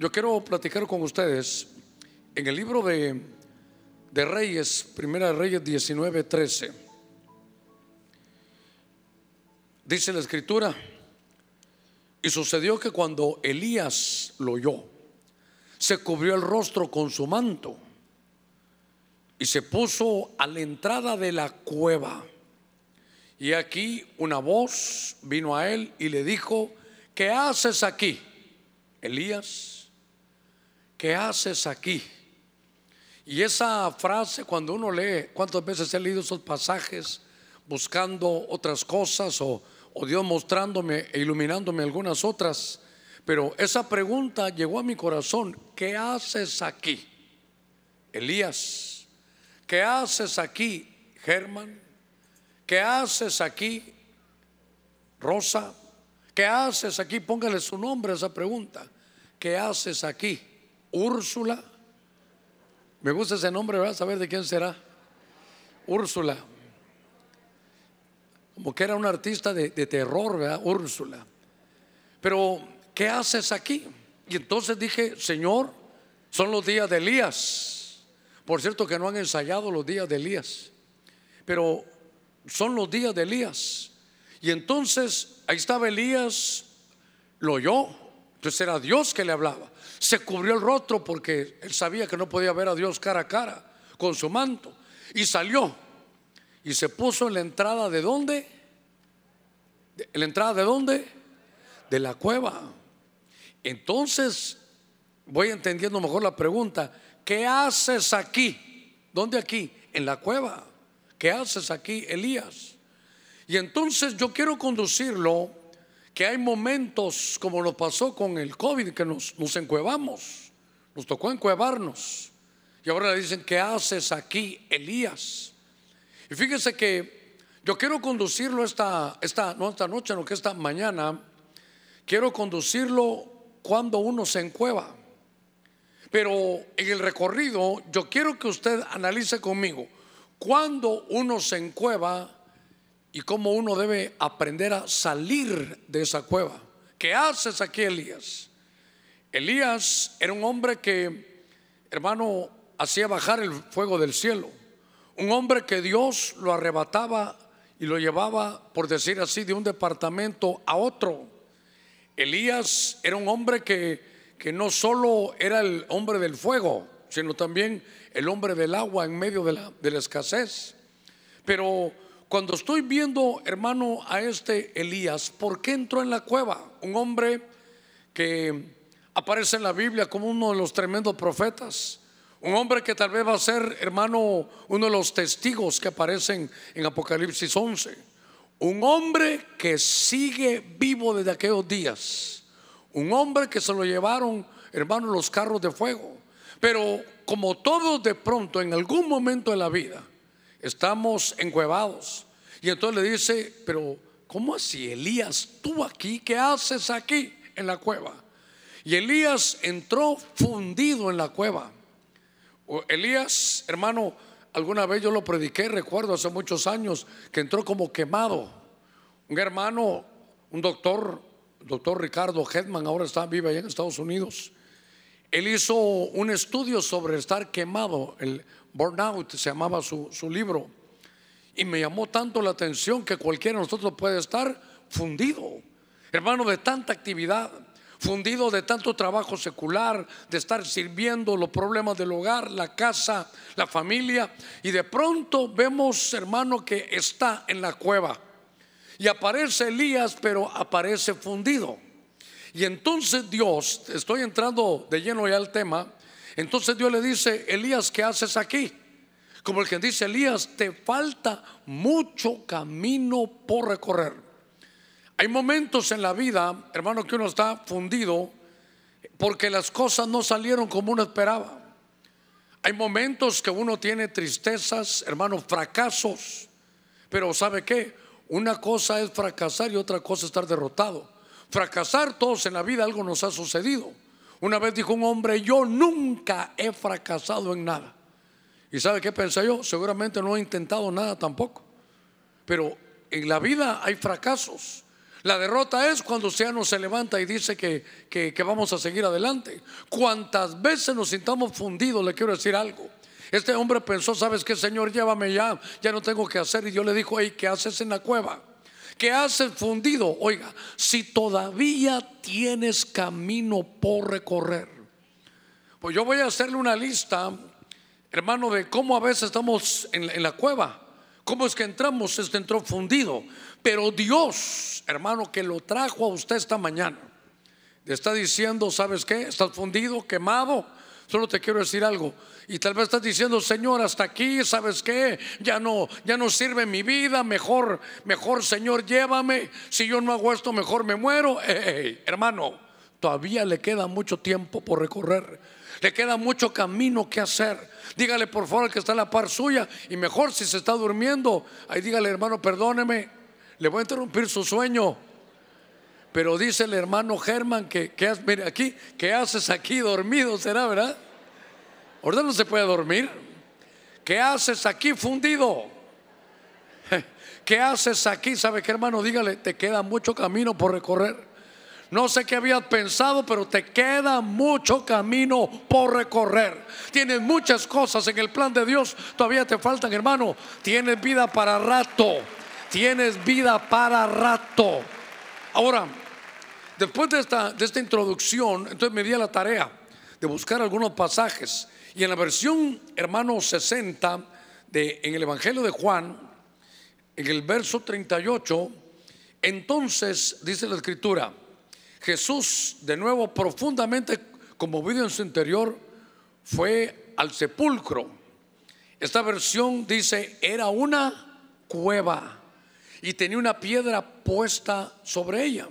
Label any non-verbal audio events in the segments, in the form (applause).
yo quiero platicar con ustedes en el libro de, Reyes, Primera de Reyes 19, 13. Dice la escritura, y sucedió que cuando Elías lo oyó, se cubrió el rostro con su manto y se puso a la entrada de la cueva. Y aquí una voz vino a él y le dijo, ¿qué haces aquí? Elías, ¿qué haces aquí? Y esa frase, cuando uno lee, ¿cuántas veces he leído esos pasajes buscando otras cosas o, Dios mostrándome e iluminándome algunas otras? Pero esa pregunta llegó a mi corazón, ¿qué haces aquí? Elías, ¿qué haces aquí, Germán? ¿Qué haces aquí, Rosa? ¿Qué haces aquí? Póngale su nombre a esa pregunta. ¿Qué haces aquí? Úrsula. Me gusta ese nombre, ¿verdad? Saber de quién será. Úrsula. Como que era un artista de, de terror, ¿verdad? Úrsula. Pero, ¿qué haces aquí? Y entonces dije, Señor, son los días de Elías. Por cierto que no han ensayado los días de Elías. Pero son los días de Elías. Y entonces ahí estaba Elías, lo oyó. Entonces era Dios que le hablaba. Se cubrió el rostro porque él sabía que no podía ver a Dios cara a cara con su manto. Y salió. Y se puso en la entrada de dónde? ¿En la entrada de dónde? De la cueva. Entonces, voy entendiendo mejor la pregunta. ¿Qué haces aquí? ¿Dónde aquí? En la cueva. ¿Qué haces aquí, Elías? Y entonces yo quiero conducirlo, que hay momentos como lo pasó con el COVID, que nos, nos encuevamos, nos tocó encuevarnos. Y ahora le dicen, ¿qué haces aquí, Elías? Y fíjese que yo quiero conducirlo esta, esta, no esta noche, no que esta mañana, quiero conducirlo cuando uno se encueva. Pero en el recorrido, yo quiero que usted analice conmigo cuando uno se encueva y cómo uno debe aprender a salir de esa cueva. ¿Qué haces aquí, Elías? Elías era un hombre que, hermano, hacía bajar el fuego del cielo. Un hombre que Dios lo arrebataba y lo llevaba, por decir así, de un departamento a otro. Elías era un hombre que, que no solo era el hombre del fuego, sino también el hombre del agua en medio de la, de la escasez. Pero cuando estoy viendo, hermano, a este Elías, ¿por qué entró en la cueva? Un hombre que aparece en la Biblia como uno de los tremendos profetas. Un hombre que tal vez va a ser, hermano, uno de los testigos que aparecen en Apocalipsis 11. Un hombre que sigue vivo desde aquellos días. Un hombre que se lo llevaron, hermano, los carros de fuego. Pero como todos de pronto en algún momento de la vida estamos encuevados. Y entonces le dice, pero ¿cómo así Elías, tú aquí, qué haces aquí en la cueva? Y Elías entró fundido en la cueva. Elías, hermano, alguna vez yo lo prediqué, recuerdo hace muchos años, que entró como quemado. Un hermano, un doctor, doctor Ricardo Hedman, ahora está vive allá en Estados Unidos. Él hizo un estudio sobre estar quemado, el burnout se llamaba su, su, libro, y me llamó tanto la atención que cualquiera de nosotros puede estar fundido, hermano, de tanta actividad, fundido de tanto trabajo secular, de estar sirviendo los problemas del hogar, la casa, la familia, y de pronto vemos, hermano, que está en la cueva. Y aparece Elías, pero aparece fundido. Y entonces Dios, estoy entrando de lleno ya al tema, entonces Dios le dice, Elías, ¿qué haces aquí? Como el que dice, Elías, te falta mucho camino por recorrer. Hay momentos en la vida, hermano, que uno está fundido porque las cosas no salieron como uno esperaba. Hay momentos que uno tiene tristezas, hermano, fracasos. Pero ¿sabe qué? Una cosa es fracasar y otra cosa es estar derrotado fracasar todos en la vida, algo nos ha sucedido. Una vez dijo un hombre, yo nunca he fracasado en nada. ¿Y sabe qué pensé yo? Seguramente no he intentado nada tampoco. Pero en la vida hay fracasos. La derrota es cuando usted no se levanta y dice que, que, vamos a seguir adelante. Cuantas veces nos sintamos fundidos, le quiero decir algo. Este hombre pensó, ¿sabes qué, Señor? Llévame ya, ya no tengo que hacer. Y Dios le dijo, ¿qué haces en la cueva? ¿Qué haces fundido? Oiga, si todavía tienes camino por recorrer. Pues yo voy a hacerle una lista, hermano, de cómo a veces estamos en, en la cueva. ¿Cómo es que entramos? Este entró fundido. Pero Dios, hermano, que lo trajo a usted esta mañana, le está diciendo, ¿sabes qué? Estás fundido, quemado. Solo te quiero decir algo. Y tal vez estás diciendo, Señor, hasta aquí, ¿sabes qué? Ya no, ya no sirve mi vida. Mejor, mejor, Señor, llévame. Si yo no hago esto, mejor me muero. hermano, todavía le queda mucho tiempo por recorrer. Le queda mucho camino que hacer. Dígale por favor que está en la par suya. Y mejor si se está durmiendo, ahí dígale, hermano, perdóneme. Le voy a interrumpir su sueño. Pero dice el hermano Germán que, que mire aquí, ¿qué haces aquí dormido? ¿Será verdad? Ahorita no se puede dormir. ¿Qué haces aquí fundido? (laughs) ¿Qué haces aquí? ¿Sabe qué hermano? Dígale, te queda mucho camino por recorrer. No sé qué habías pensado, pero te queda mucho camino por recorrer. Tienes muchas cosas en el plan de Dios. Todavía te faltan, hermano. Tienes vida para rato. Tienes vida para rato. Ahora, después de esta, de esta introducción, entonces me di a la tarea de buscar algunos pasajes. Y en la versión, hermano 60, de, en el Evangelio de Juan, en el verso 38, entonces dice la escritura, Jesús, de nuevo profundamente conmovido en su interior, fue al sepulcro. Esta versión dice, era una cueva y tenía una piedra puesta sobre ella.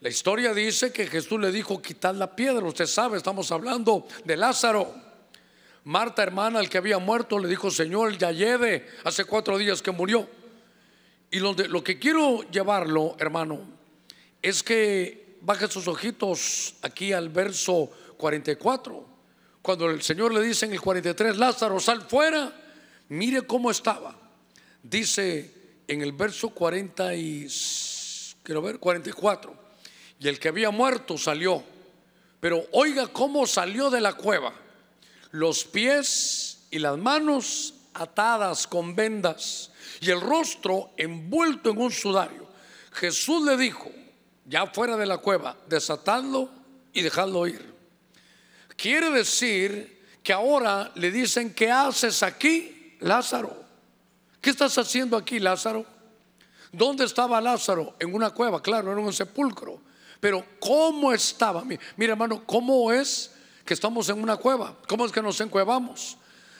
La historia dice que Jesús le dijo, quitad la piedra. Usted sabe, estamos hablando de Lázaro. Marta, hermana, el que había muerto, le dijo, Señor, ya lleve, hace cuatro días que murió. Y lo, que quiero llevarlo, hermano, es que baje sus ojitos aquí al verso 44. Cuando el Señor le dice en el 43, Lázaro, sal fuera, mire cómo estaba. Dice en el verso 40 y, quiero ver, 44, y el que había muerto salió, pero oiga cómo salió de la cueva, los pies y las manos atadas con vendas y el rostro envuelto en un sudario. Jesús le dijo, ya fuera de la cueva, desatadlo y dejadlo ir. Quiere decir que ahora le dicen, ¿qué haces aquí, Lázaro? ¿Qué estás haciendo aquí, Lázaro? ¿Dónde estaba Lázaro? En una cueva, claro, en un sepulcro. Pero ¿cómo estaba? Mira, hermano, ¿cómo es que estamos en una cueva? ¿Cómo es que nos encuevamos?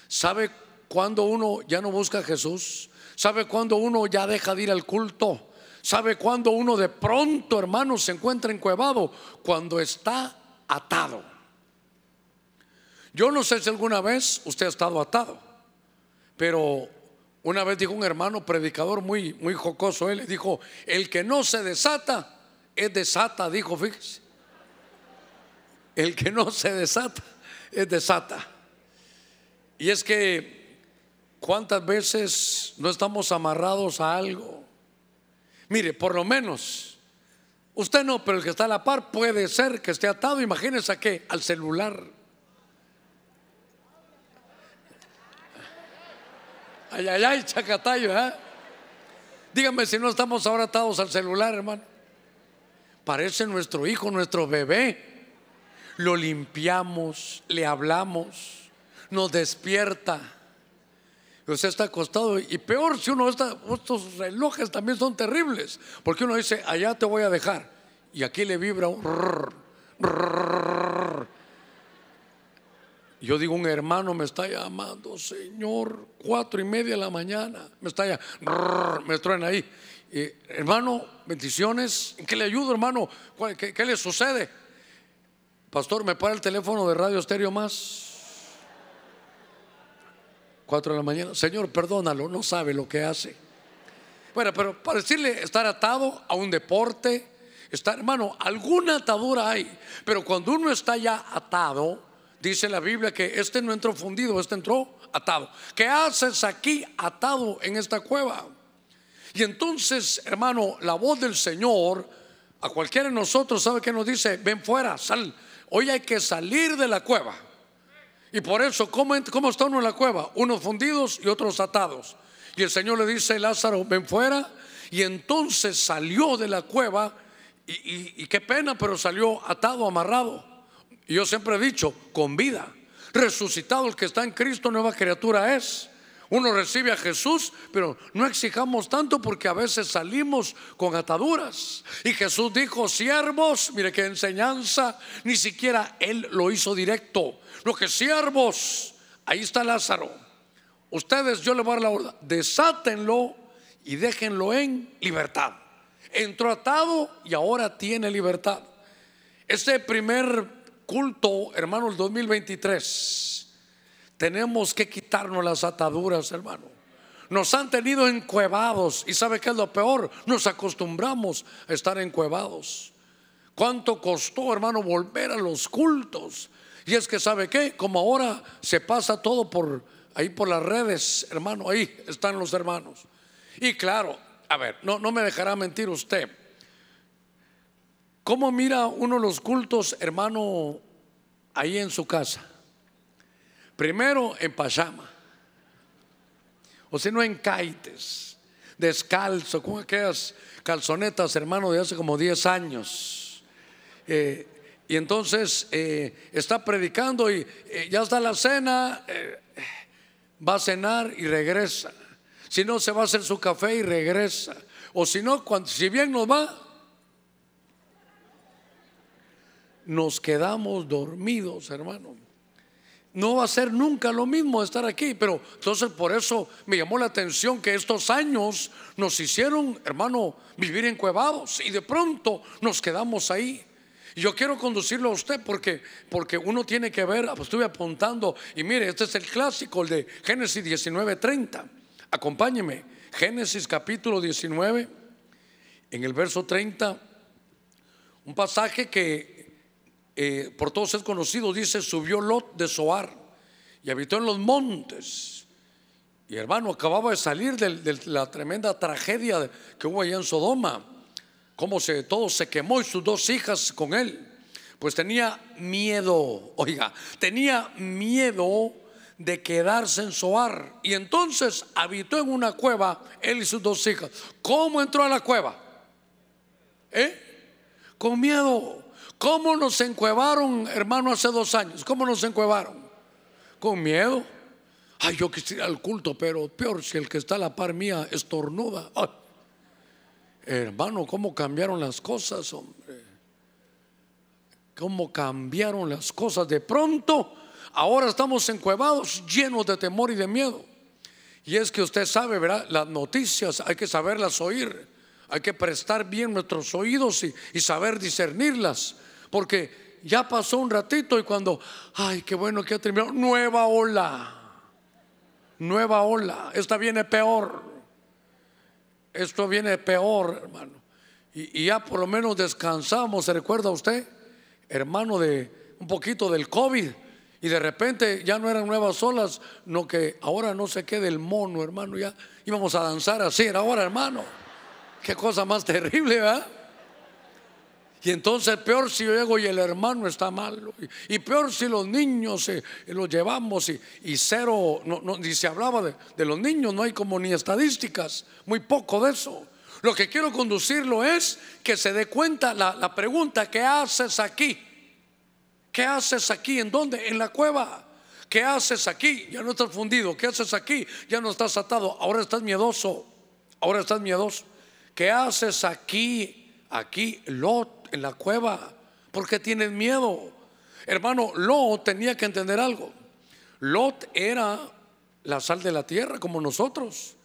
¿Sabe cuándo uno ya no busca a Jesús? ¿Sabe cuándo uno ya deja de ir al culto? ¿Sabe cuándo uno de pronto, hermano, se encuentra encuevado? Cuando está atado. Yo no sé si alguna vez usted ha estado atado, pero una vez dijo un hermano predicador muy, muy jocoso, él dijo, el que no se desata, es desata, dijo, fíjese. El que no se desata, es desata. Y es que, ¿cuántas veces no estamos amarrados a algo? Mire, por lo menos, usted no, pero el que está a la par puede ser que esté atado, imagínese a qué, al celular. Ay, ay, ay, chacatayo, ¿eh? Dígame si no estamos ahora atados al celular, hermano. Parece nuestro hijo, nuestro bebé. Lo limpiamos, le hablamos, nos despierta. Usted está acostado y peor si uno está, estos relojes también son terribles, porque uno dice, allá te voy a dejar y aquí le vibra un yo digo, un hermano me está llamando, Señor, cuatro y media de la mañana, me está llamando, me traen ahí. Hermano, bendiciones, ¿en qué le ayudo, hermano? ¿Qué, ¿Qué, le sucede? Pastor, me para el teléfono de Radio Estéreo Más. Cuatro de la mañana. Señor, perdónalo, no sabe lo que hace. Bueno, pero para decirle estar atado a un deporte, estar, hermano, alguna atadura hay, pero cuando uno está ya atado, Dice la Biblia que este no entró fundido, este entró atado. ¿Qué haces aquí atado en esta cueva? Y entonces, hermano, la voz del Señor, a cualquiera de nosotros, ¿sabe que nos dice? Ven fuera, sal. Hoy hay que salir de la cueva. Y por eso, ¿cómo, ¿cómo está uno en la cueva? Unos fundidos y otros atados. Y el Señor le dice, Lázaro, ven fuera. Y entonces salió de la cueva y, qué pena, pero salió atado, amarrado. Y yo siempre he dicho, con vida. Resucitado el que está en Cristo, nueva criatura es. Uno recibe a Jesús, pero no exijamos tanto porque a veces salimos con ataduras. Y Jesús dijo, siervos, mire qué enseñanza, ni siquiera Él lo hizo directo. Lo que siervos, ahí está Lázaro. Ustedes, yo le voy a dar la orden, desátenlo y déjenlo en libertad entró atado y ahora tiene libertad. Este primer culto, hermano, el 2023, tenemos que quitarnos las ataduras, hermano. Nos han tenido encuevados y sabe qué es lo peor, nos acostumbramos a estar encuevados. ¿Cuánto costó, hermano, volver a los cultos? Y es que sabe qué, como ahora se pasa todo por ahí por las redes, hermano, ahí están los hermanos. Y claro, a ver, no, no me dejará mentir usted. ¿Cómo mira uno los cultos, hermano, ahí en su casa? Primero en pajama, o si no en caites, descalzo, con aquellas calzonetas, hermano, de hace como 10 años. Eh, y entonces eh, está predicando y eh, ya está la cena, va a cenar y regresa. Si no, se va a hacer su café y regresa. O si no, cuando, si bien nos va, nos quedamos dormidos, hermano. No va a ser nunca lo mismo estar aquí, pero entonces por eso me llamó la atención que estos años nos hicieron, hermano, vivir encuevados y de pronto nos quedamos ahí. Yo quiero conducirlo a usted porque, porque uno tiene que ver, estuve apuntando, y mire, este es el clásico, el de Génesis 19:30. Acompáñeme, Génesis capítulo 19, en el verso 30, un pasaje que eh, por todos es conocido, dice, subió Lot de Soar y habitó en los montes. Y hermano, acababa de salir de, la tremenda tragedia que hubo allá en Sodoma, cómo se, todo se quemó y sus dos hijas con él. Pues tenía miedo, oiga, tenía miedo de quedarse en Soar. Y entonces habitó en una cueva él y sus dos hijas. ¿Cómo entró a la cueva? ¿Eh? Con miedo. ¿Cómo nos encuevaron, hermano, hace dos años? ¿Cómo nos encuevaron? Con miedo. Ay, yo quisiera al culto, pero peor si el que está a la par mía estornuda. Hermano, ¿cómo cambiaron las cosas, hombre? ¿Cómo cambiaron las cosas? De pronto Ahora estamos encuevados, llenos de temor y de miedo. Y es que usted sabe, ¿verdad? Las noticias hay que saberlas oír, hay que prestar bien nuestros oídos y, saber discernirlas, porque ya pasó un ratito y cuando, ay, qué bueno que ha terminado, nueva ola, nueva ola, esta viene peor, esto viene peor, hermano. Y, ya por lo menos descansamos, ¿se recuerda usted, hermano, de un poquito del COVID? Y de repente ya no eran nuevas olas, no que ahora no se quede el mono, hermano. Ya íbamos a danzar así, ahora, hermano. Qué cosa más terrible, ¿verdad? Y entonces peor si yo llego y el hermano está mal. Y peor si los niños eh, los llevamos y, cero, ni se hablaba de, los niños, no hay como ni estadísticas, muy poco de eso. Lo que quiero conducirlo es que se dé cuenta la, la pregunta, ¿qué haces aquí? ¿Qué haces aquí? ¿En dónde? En la cueva. ¿Qué haces aquí? Ya no estás fundido. ¿Qué haces aquí? Ya no estás atado. Ahora estás miedoso. Ahora estás miedoso. ¿Qué haces aquí? Aquí, Lot, en la cueva. ¿Por qué tienes miedo? Hermano, Lot tenía que entender algo. Lot era la sal de la tierra como nosotros.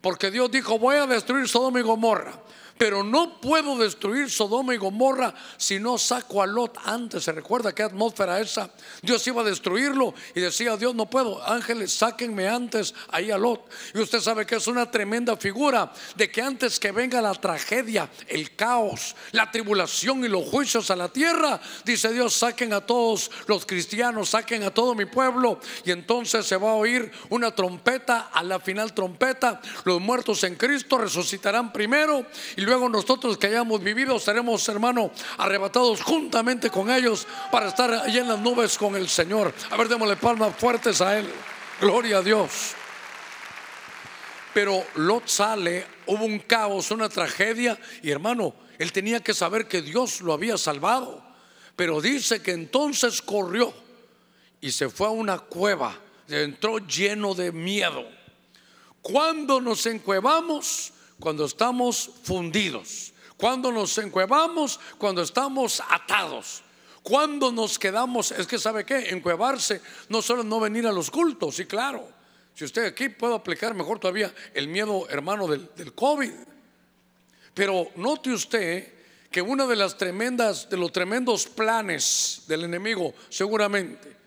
Porque Dios dijo, voy a destruir Sodoma y Gomorra. Pero no puedo destruir Sodoma y Gomorra si no saco a Lot antes. ¿Se recuerda qué atmósfera esa? Dios iba a destruirlo y decía, Dios no puedo, ángeles, sáquenme antes ahí a Lot. Y usted sabe que es una tremenda figura de que antes que venga la tragedia, el caos, la tribulación y los juicios a la tierra, dice Dios, saquen a todos los cristianos, saquen a todo mi pueblo. Y entonces se va a oír una trompeta, a la final trompeta, los muertos en Cristo resucitarán primero y luego nosotros que hayamos vivido seremos, hermano, arrebatados juntamente con ellos para estar allí en las nubes con el Señor. A ver, démosle palmas fuertes a Él. Gloria a Dios. Pero Lot sale, hubo un caos, una tragedia, y hermano, él tenía que saber que Dios lo había salvado. Pero dice que entonces corrió y se fue a una cueva, entró lleno de miedo. Cuando nos encuevamos, cuando estamos fundidos, cuando nos encuevamos, cuando estamos atados. Cuando nos quedamos, es que sabe qué, encuevarse no solo no venir a los cultos, sí, claro. Si usted aquí puede aplicar mejor todavía el miedo hermano del, del COVID. Pero note usted que una de las tremendas, de los tremendos planes del enemigo, seguramente,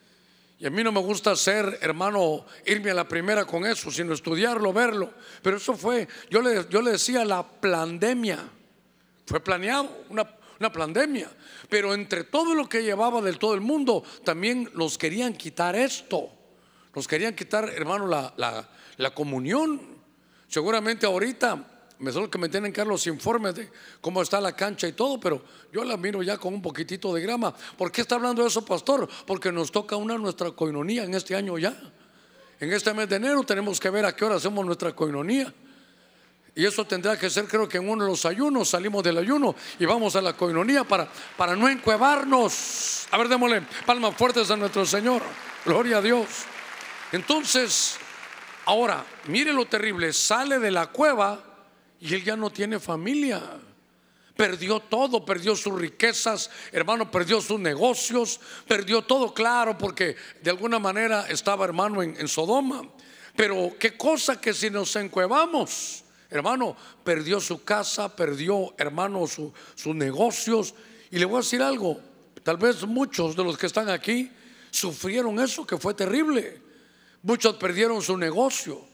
y a mí no me gusta ser, hermano, irme a la primera con eso, sino estudiarlo, verlo. Pero eso fue, yo le, yo le decía la pandemia. Fue planeado, una, una pandemia. Pero entre todo lo que llevaba del todo el mundo, también nos querían quitar esto. Nos querían quitar, hermano, la, la, la comunión. Seguramente ahorita me solo que me tienen que dar los informes de cómo está la cancha y todo, pero yo la miro ya con un poquitito de grama. ¿Por qué está hablando eso, pastor? Porque nos toca una nuestra coinonía en este año ya. En este mes de enero tenemos que ver a qué hora hacemos nuestra coinonía. Y eso tendrá que ser, creo que en uno de los ayunos salimos del ayuno y vamos a la coinonía para, para no encuevarnos. A ver, démosle palmas fuertes a nuestro Señor. Gloria a Dios. Entonces, ahora, mire lo terrible, sale de la cueva y él ya no tiene familia. Perdió todo, perdió sus riquezas, hermano, perdió sus negocios, perdió todo, claro, porque de alguna manera estaba hermano en, Sodoma. Pero qué cosa que si nos encuevamos, hermano, perdió su casa, perdió, hermano, sus negocios. Y le voy a decir algo, tal vez muchos de los que están aquí sufrieron eso que fue terrible. Muchos perdieron su negocio.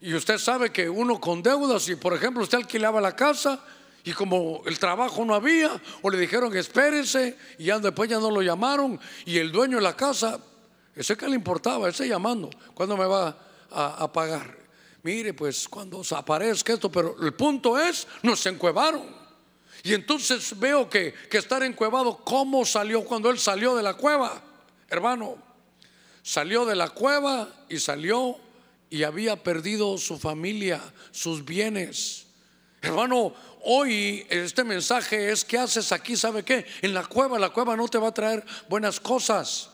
Y usted sabe que uno con deudas, si por ejemplo usted alquilaba la casa y como el trabajo no había, o le dijeron espérese y ya después ya no lo llamaron, y el dueño de la casa, ese que le importaba, ese llamando, ¿cuándo me va a, pagar? Mire, pues cuando aparezca esto, pero el punto es, nos encuevaron. Y entonces veo que, que estar encuevado, ¿cómo salió cuando él salió de la cueva? Hermano, salió de la cueva y salió y había perdido su familia, sus bienes. Hermano, hoy este mensaje es, ¿qué haces aquí? ¿Sabe qué? En la cueva, la cueva no te va a traer buenas cosas.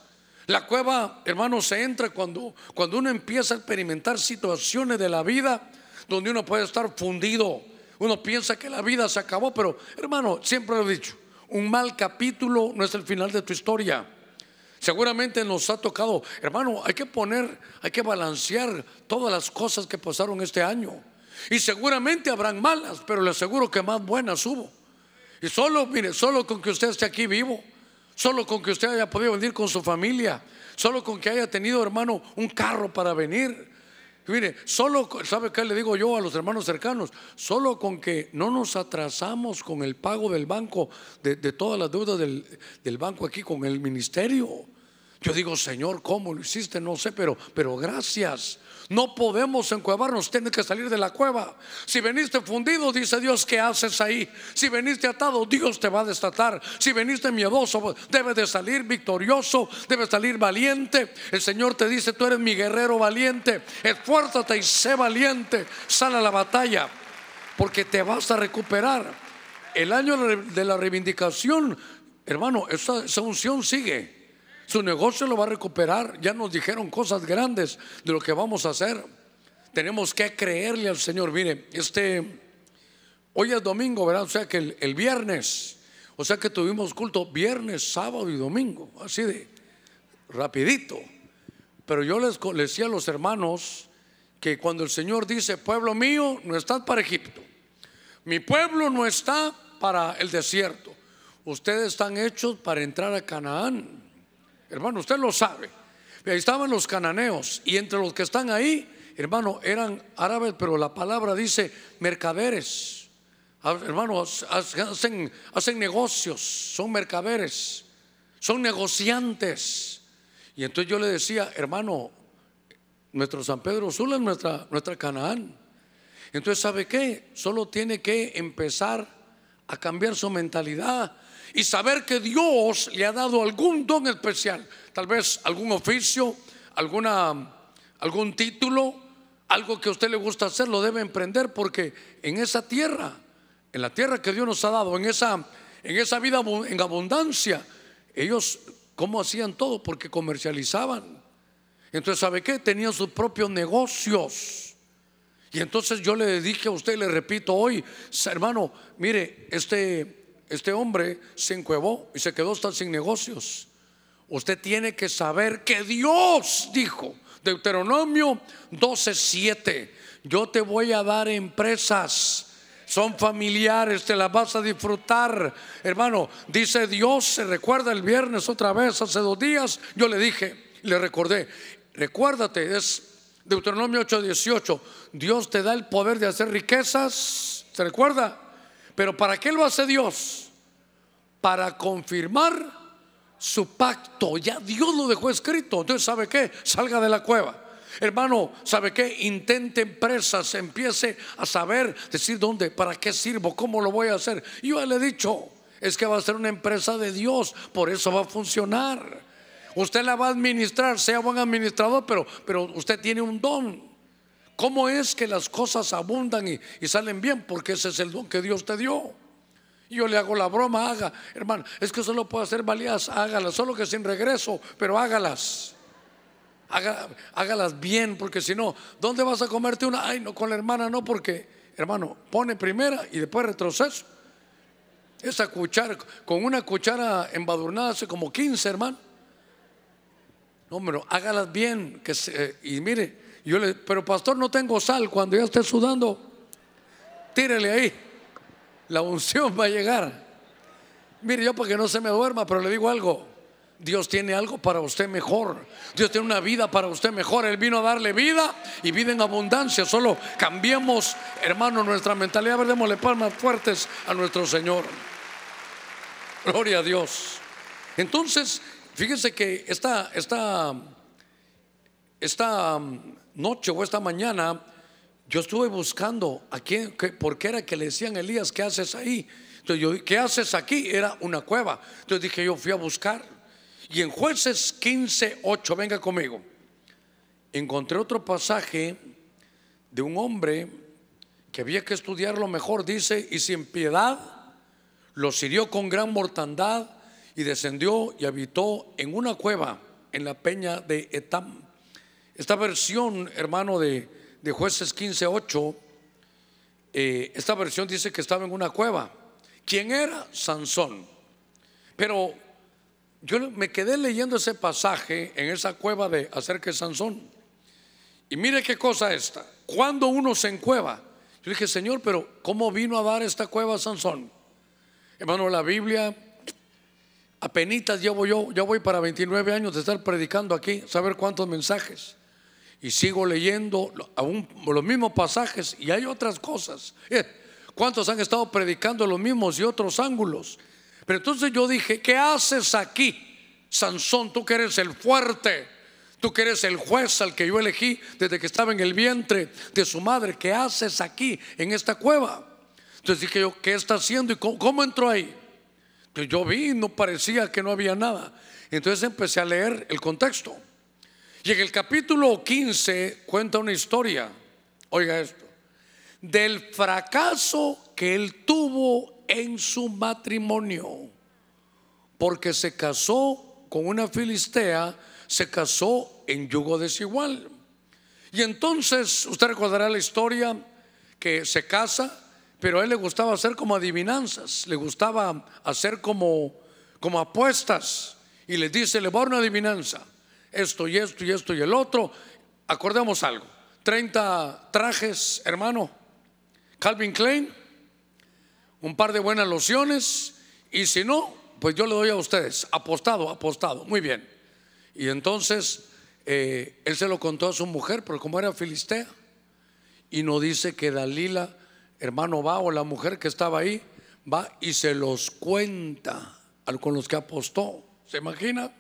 La cueva, hermano, se entra cuando, cuando uno empieza a experimentar situaciones de la vida donde uno puede estar fundido. Uno piensa que la vida se acabó, pero hermano, siempre lo he dicho, un mal capítulo no es el final de tu historia. Seguramente nos ha tocado, hermano, hay que poner, hay que balancear todas las cosas que pasaron este año. Y seguramente habrán malas, pero le aseguro que más buenas hubo. Y solo, mire, solo con que usted esté aquí vivo, solo con que usted haya podido venir con su familia, solo con que haya tenido, hermano, un carro para venir. Mire, solo, ¿sabe qué le digo yo a los hermanos cercanos? Solo con que no nos atrasamos con el pago del banco, de, todas las deudas del, del banco aquí, con el ministerio. Yo digo, Señor, ¿cómo lo hiciste? No sé, pero, pero gracias. No podemos encuevarnos, tienes que salir de la cueva. Si veniste fundido, dice Dios, ¿qué haces ahí? Si veniste atado, Dios te va a desatar. Si veniste miedoso, debes de salir victorioso, debes salir valiente. El Señor te dice, tú eres mi guerrero valiente. Esfuérzate y sé valiente. Sal a la batalla, porque te vas a recuperar. El año de la reivindicación, hermano, esa, esa unción sigue. Su negocio lo va a recuperar. Ya nos dijeron cosas grandes de lo que vamos a hacer. Tenemos que creerle al Señor. Mire, este, hoy es domingo, ¿verdad? O sea que el, viernes, o sea que tuvimos culto viernes, sábado y domingo, así de rapidito. Pero yo les, les decía a los hermanos que cuando el Señor dice, pueblo mío, no estás para Egipto, Mi pueblo no está para el desierto. Ustedes están hechos para entrar a Canaán. Hermano, usted lo sabe. Ahí estaban los cananeos y entre los que están ahí, hermano, eran árabes, pero la palabra dice mercaderes. Ah, Hermanos, hacen, hacen negocios, son mercaderes, son negociantes. Y entonces yo le decía, hermano, nuestro San Pedro Sula es nuestra, nuestra Canaán. Entonces, ¿sabe qué? Solo tiene que empezar a cambiar su mentalidad y saber que Dios le ha dado algún don especial, tal vez algún oficio, alguna, algún título, algo que a usted le gusta hacer, lo debe emprender porque en esa tierra, en la tierra que Dios nos ha dado, en esa, en esa vida en abundancia, ellos, ¿cómo hacían todo? Porque comercializaban. Entonces, ¿sabe qué? Tenían sus propios negocios. Y entonces yo le dije a usted, le repito hoy, hermano, mire, este, este hombre se encuevó y se quedó hasta sin negocios. Usted tiene que saber que Dios dijo, Deuteronomio 12:7, yo te voy a dar empresas, son familiares, te las vas a disfrutar. Hermano, dice Dios, se recuerda el viernes otra vez, hace dos días, yo le dije, le recordé, recuérdate, es Deuteronomio 8:18, Dios te da el poder de hacer riquezas, ¿se recuerda? Pero ¿para qué lo hace Dios? Para confirmar su pacto. Ya Dios lo dejó escrito. Entonces, ¿sabe qué? Salga de la cueva. Hermano, ¿sabe qué? Intente empresas, empiece a saber, decir dónde, para qué sirvo, cómo lo voy a hacer. Yo le he dicho, es que va a ser una empresa de Dios, por eso va a funcionar. Usted la va a administrar, sea buen administrador, pero, pero usted tiene un don. ¿Cómo es que las cosas abundan y, salen bien? Porque ese es el don que Dios te dio. Yo le hago la broma, haga, hermano, es que solo puedo hacer validas, hágalas, solo que sin regreso, pero hágalas. Hágalas bien, porque si no, ¿dónde vas a comerte una? Ay, no, con la hermana no, porque, hermano, pone primera y después retroceso. Esa cuchara, con una cuchara embadurnada hace como 15, hermano. No, pero hágalas bien, que se- y mire, yo le, pero pastor, no tengo sal, cuando ya esté sudando, tírele ahí, la unción va a llegar. Mire, yo para que no se me duerma, pero le digo algo. Dios tiene algo para usted mejor. Dios tiene una vida para usted mejor. Él vino a darle vida y vida en abundancia. Solo cambiemos, hermano, nuestra mentalidad. A ver, palmas fuertes a nuestro Señor. Gloria a Dios. Entonces, fíjense que esta, esta, esta noche o esta mañana yo estuve buscando a quién, qué- por qué era que le decían Elías, ¿qué haces ahí? Entonces yo, ¿qué haces aquí? Era una cueva. Entonces dije, yo fui a buscar. Y en jueces 15, 8, venga conmigo. Encontré otro pasaje de un hombre que había que estudiarlo mejor. Dice, y sin piedad los hirió con gran mortandad y descendió y habitó en una cueva en la peña de Etam. Esta versión, hermano, de, de jueces 15, 8, eh, esta versión dice que estaba en una cueva. ¿Quién era? Sansón. Pero yo me quedé leyendo ese pasaje en esa cueva de acerca de Sansón. Y mire qué cosa esta. Cuando uno se encueva, yo dije, Señor, pero ¿cómo vino a dar esta cueva a Sansón? Hermano, la Biblia, apenitas llevo yo, ya voy para 29 años de estar predicando aquí, saber cuántos mensajes. Y sigo leyendo aún los mismos pasajes y hay otras cosas. Eh, ¿Cuántos han estado predicando los mismos y otros ángulos? Pero entonces yo dije, ¿qué haces aquí, Sansón? Tú que eres el fuerte, tú que eres el juez al que yo elegí desde que estaba en el vientre de su madre, ¿qué haces aquí en esta cueva? Entonces dije yo, ¿qué está haciendo y cómo, cómo entró ahí? Entonces yo vi, no parecía que no había nada. Entonces empecé a leer el contexto. Y en el capítulo 15 cuenta una historia, oiga esto, del fracaso que él tuvo en su matrimonio, porque se casó con una filistea, se casó en yugo desigual. Y entonces usted recordará la historia que se casa, pero a él le gustaba hacer como adivinanzas, le gustaba hacer como, como apuestas. Y le dice, le voy a una adivinanza, esto y esto y esto y el otro. Acordemos algo, 30 trajes, hermano, Calvin Klein, un par de buenas lociones y si no, pues yo le doy a ustedes, apostado, apostado, muy bien. Y entonces eh, él se lo contó a su mujer, pero como era filistea, y no dice que Dalila, hermano, va o la mujer que estaba ahí, va y se los cuenta con los que apostó. ¿Se imagina?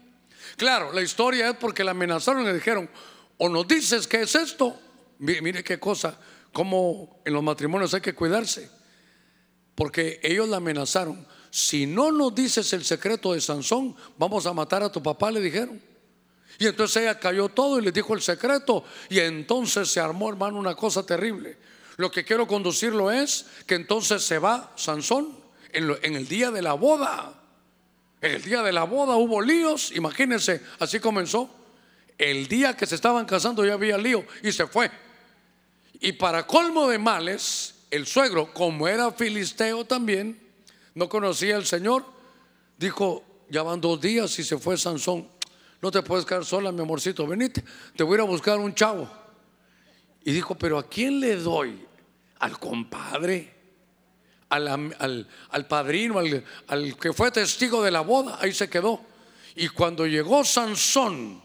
Claro, la historia es porque la amenazaron y le dijeron, o nos dices que es esto. Mire, qué cosa, como en los matrimonios hay que cuidarse. Porque ellos la amenazaron. Si no nos dices el secreto de Sansón, vamos a matar a tu papá, le dijeron. Y entonces ella cayó todo y le dijo el secreto. Y entonces se armó, hermano, una cosa terrible. Lo que quiero conducirlo es que entonces se va Sansón en, el día de la boda. En el día de la boda hubo líos, imagínense, así comenzó. El día que se estaban casando ya había lío y se fue. Y para colmo de males, el suegro, como era filisteo también, no conocía al Señor, dijo, ya van dos días y se fue Sansón. No te puedes quedar sola, mi amorcito, venite, te voy a ir a buscar un chavo. Y dijo, pero ¿a quién le doy? Al compadre, al, al, padrino, al, al que fue testigo de la boda, ahí se quedó. Y cuando llegó Sansón,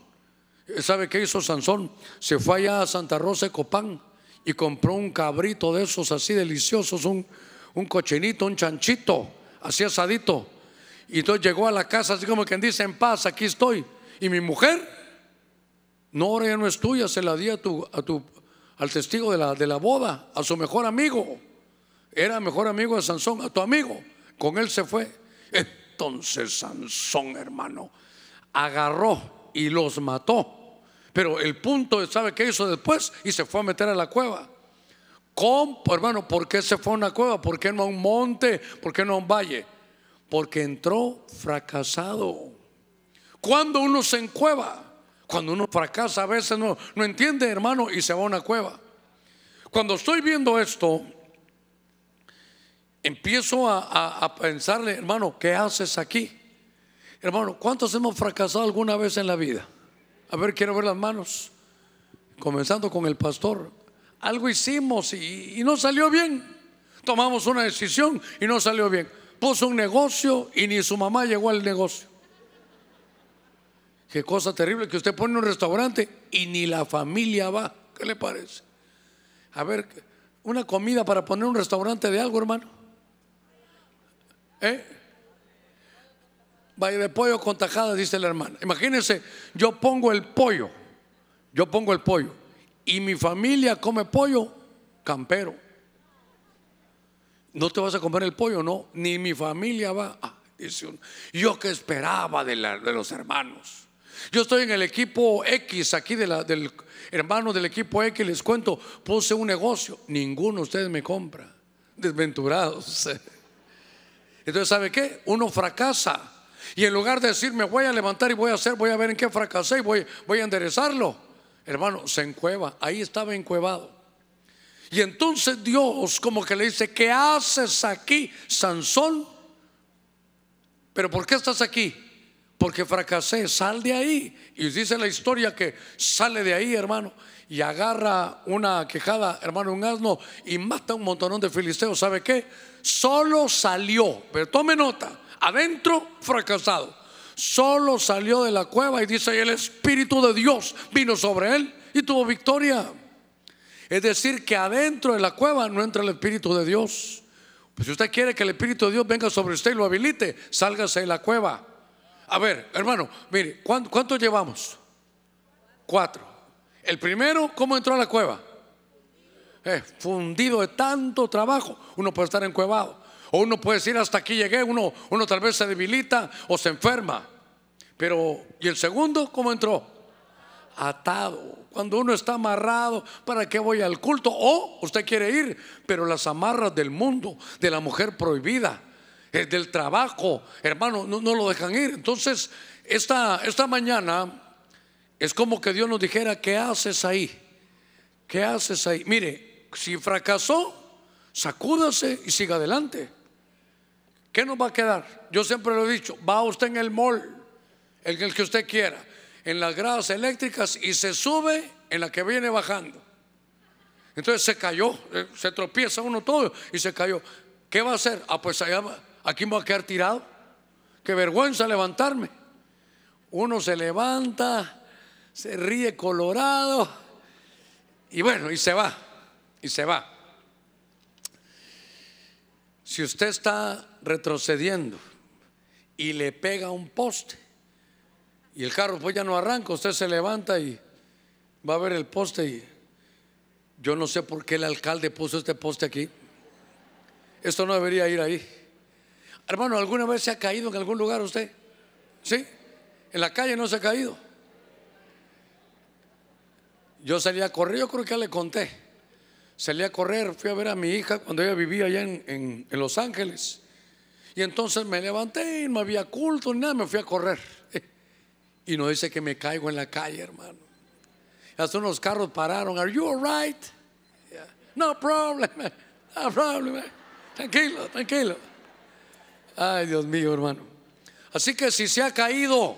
¿sabe qué hizo Sansón? Se fue allá a Santa Rosa de Copán y compró un cabrito de esos así deliciosos, un, un cochinito, un chanchito, así asadito. Y entonces llegó a la casa así como quien dice, en paz, aquí estoy. Y mi mujer, no, ahora ya no es tuya, se la di a tu, a tu, al testigo de la, de la boda, a su mejor amigo. Era mejor amigo de Sansón, a tu amigo. Con él se fue. Entonces Sansón, hermano, agarró y los mató. Pero el punto, ¿sabe qué hizo después? Y se fue a meter a la cueva. ¿Cómo, hermano? ¿Por qué se fue a una cueva? ¿Por qué no a un monte? ¿Por qué no a un valle? Porque entró fracasado. Cuando uno se encueva, cuando uno fracasa, a veces no, no entiende, hermano, y se va a una cueva. Cuando estoy viendo esto, empiezo a, pensarle, hermano, ¿qué haces aquí? Hermano, ¿cuántos hemos fracasado alguna vez en la vida? A ver, quiero ver las manos. Comenzando con el pastor. Algo hicimos y, y no salió bien. Tomamos una decisión y no salió bien. Puso un negocio y ni su mamá llegó al negocio. Qué cosa terrible que usted pone un restaurante y ni la familia va. ¿Qué le parece? A ver, una comida para poner un restaurante de algo, hermano. ¿Eh? Vaya de pollo con tajada, dice la hermana. Imagínense, yo pongo el pollo, yo pongo el pollo y mi familia come pollo campero. No te vas a comer el pollo, no, ni mi familia va. Ah, yo que esperaba de, de los hermanos. Yo estoy en el equipo X, aquí de la, del hermano del equipo X, les cuento, puse un negocio, ninguno de ustedes me compra, desventurados. (laughs) Entonces, ¿sabe qué? Uno fracasa. Y en lugar de decir, me voy a levantar y voy a hacer, voy a ver en qué fracasé y voy, a enderezarlo, hermano, se encueva, ahí estaba encuevado. Y entonces Dios como que le dice, ¿qué haces aquí, Sansón? ¿Pero por qué estás aquí? porque fracasé, sal de ahí. Y dice la historia que sale de ahí, hermano, y agarra una quejada, hermano, un asno, y mata un montonón de filisteos. ¿Sabe qué? Solo salió, pero tome nota, adentro fracasado. Solo salió de la cueva y dice, el Espíritu de Dios vino sobre él y tuvo victoria. Es decir, que adentro de la cueva no entra el Espíritu de Dios. Pues si usted quiere que el Espíritu de Dios venga sobre usted y lo habilite, sálgase de la cueva. A ver, hermano, mire, ¿cuántos llevamos? Cuatro. El primero, ¿cómo entró a la cueva? Eh, fundido de tanto trabajo. Uno puede estar encuevado. O uno puede decir hasta aquí llegué. Uno, uno tal vez se debilita o se enferma. Pero, ¿y el segundo cómo entró? Atado. Cuando uno está amarrado, ¿para qué voy al culto? O usted quiere ir, pero las amarras del mundo, de la mujer prohibida, del trabajo, hermano, no, lo dejan ir. Entonces, esta, esta mañana es como que Dios nos dijera, ¿qué haces ahí? ¿Qué haces ahí? Mire, si fracasó, sacúdase y siga adelante. ¿Qué nos va a quedar? Yo siempre lo he dicho, va usted en el mall, en el que usted quiera, en las gradas eléctricas y se sube en la que viene bajando. Entonces se cayó, eh, se tropieza uno todo y se cayó. ¿Qué va a hacer? Ah, pues allá, aquí me voy a quedar tirado. Qué vergüenza levantarme. Uno se levanta, se ríe colorado y bueno, y se va, y se va. Si usted está retrocediendo y le pega un poste y el carro pues ya no arranca, usted se levanta y va a ver el poste y yo no sé por qué el alcalde puso este poste aquí. Esto no debería ir ahí. Hermano, ¿alguna vez se ha caído en algún lugar usted? ¿Sí? En la calle no se ha caído. Yo salí a correr, yo creo que ya le conté. Salí a correr, fui a ver a mi hija cuando ella vivía allá en, Los Ángeles. Y entonces me levanté y no había culto ni nada, me fui a correr. Y no dice que me caigo en la calle, hermano. Hasta unos carros pararon. Are you alright? No problem, (laughs) no problem. Tranquilo, tranquilo. Ay, Dios mío, hermano. Así que si se ha caído,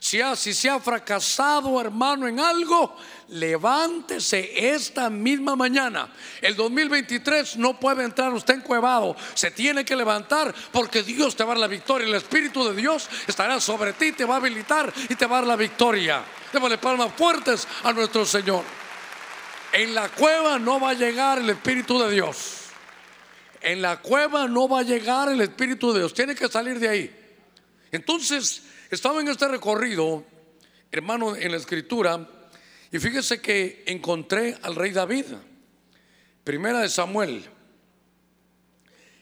si, si se ha fracasado, hermano, en algo, levántese esta misma mañana. El 2023 no puede entrar usted encuevado. Se tiene que levantar porque Dios te va a dar la victoria. El Espíritu de Dios estará sobre ti, te va a habilitar y te va a dar la victoria. Démosle palmas fuertes a nuestro Señor. En la cueva no va a llegar el Espíritu de Dios. En la cueva no va a llegar el Espíritu de Dios. Tiene que salir de ahí. Entonces, estaba en este recorrido, hermano, en la escritura, y fíjese que encontré al rey David, primera de Samuel,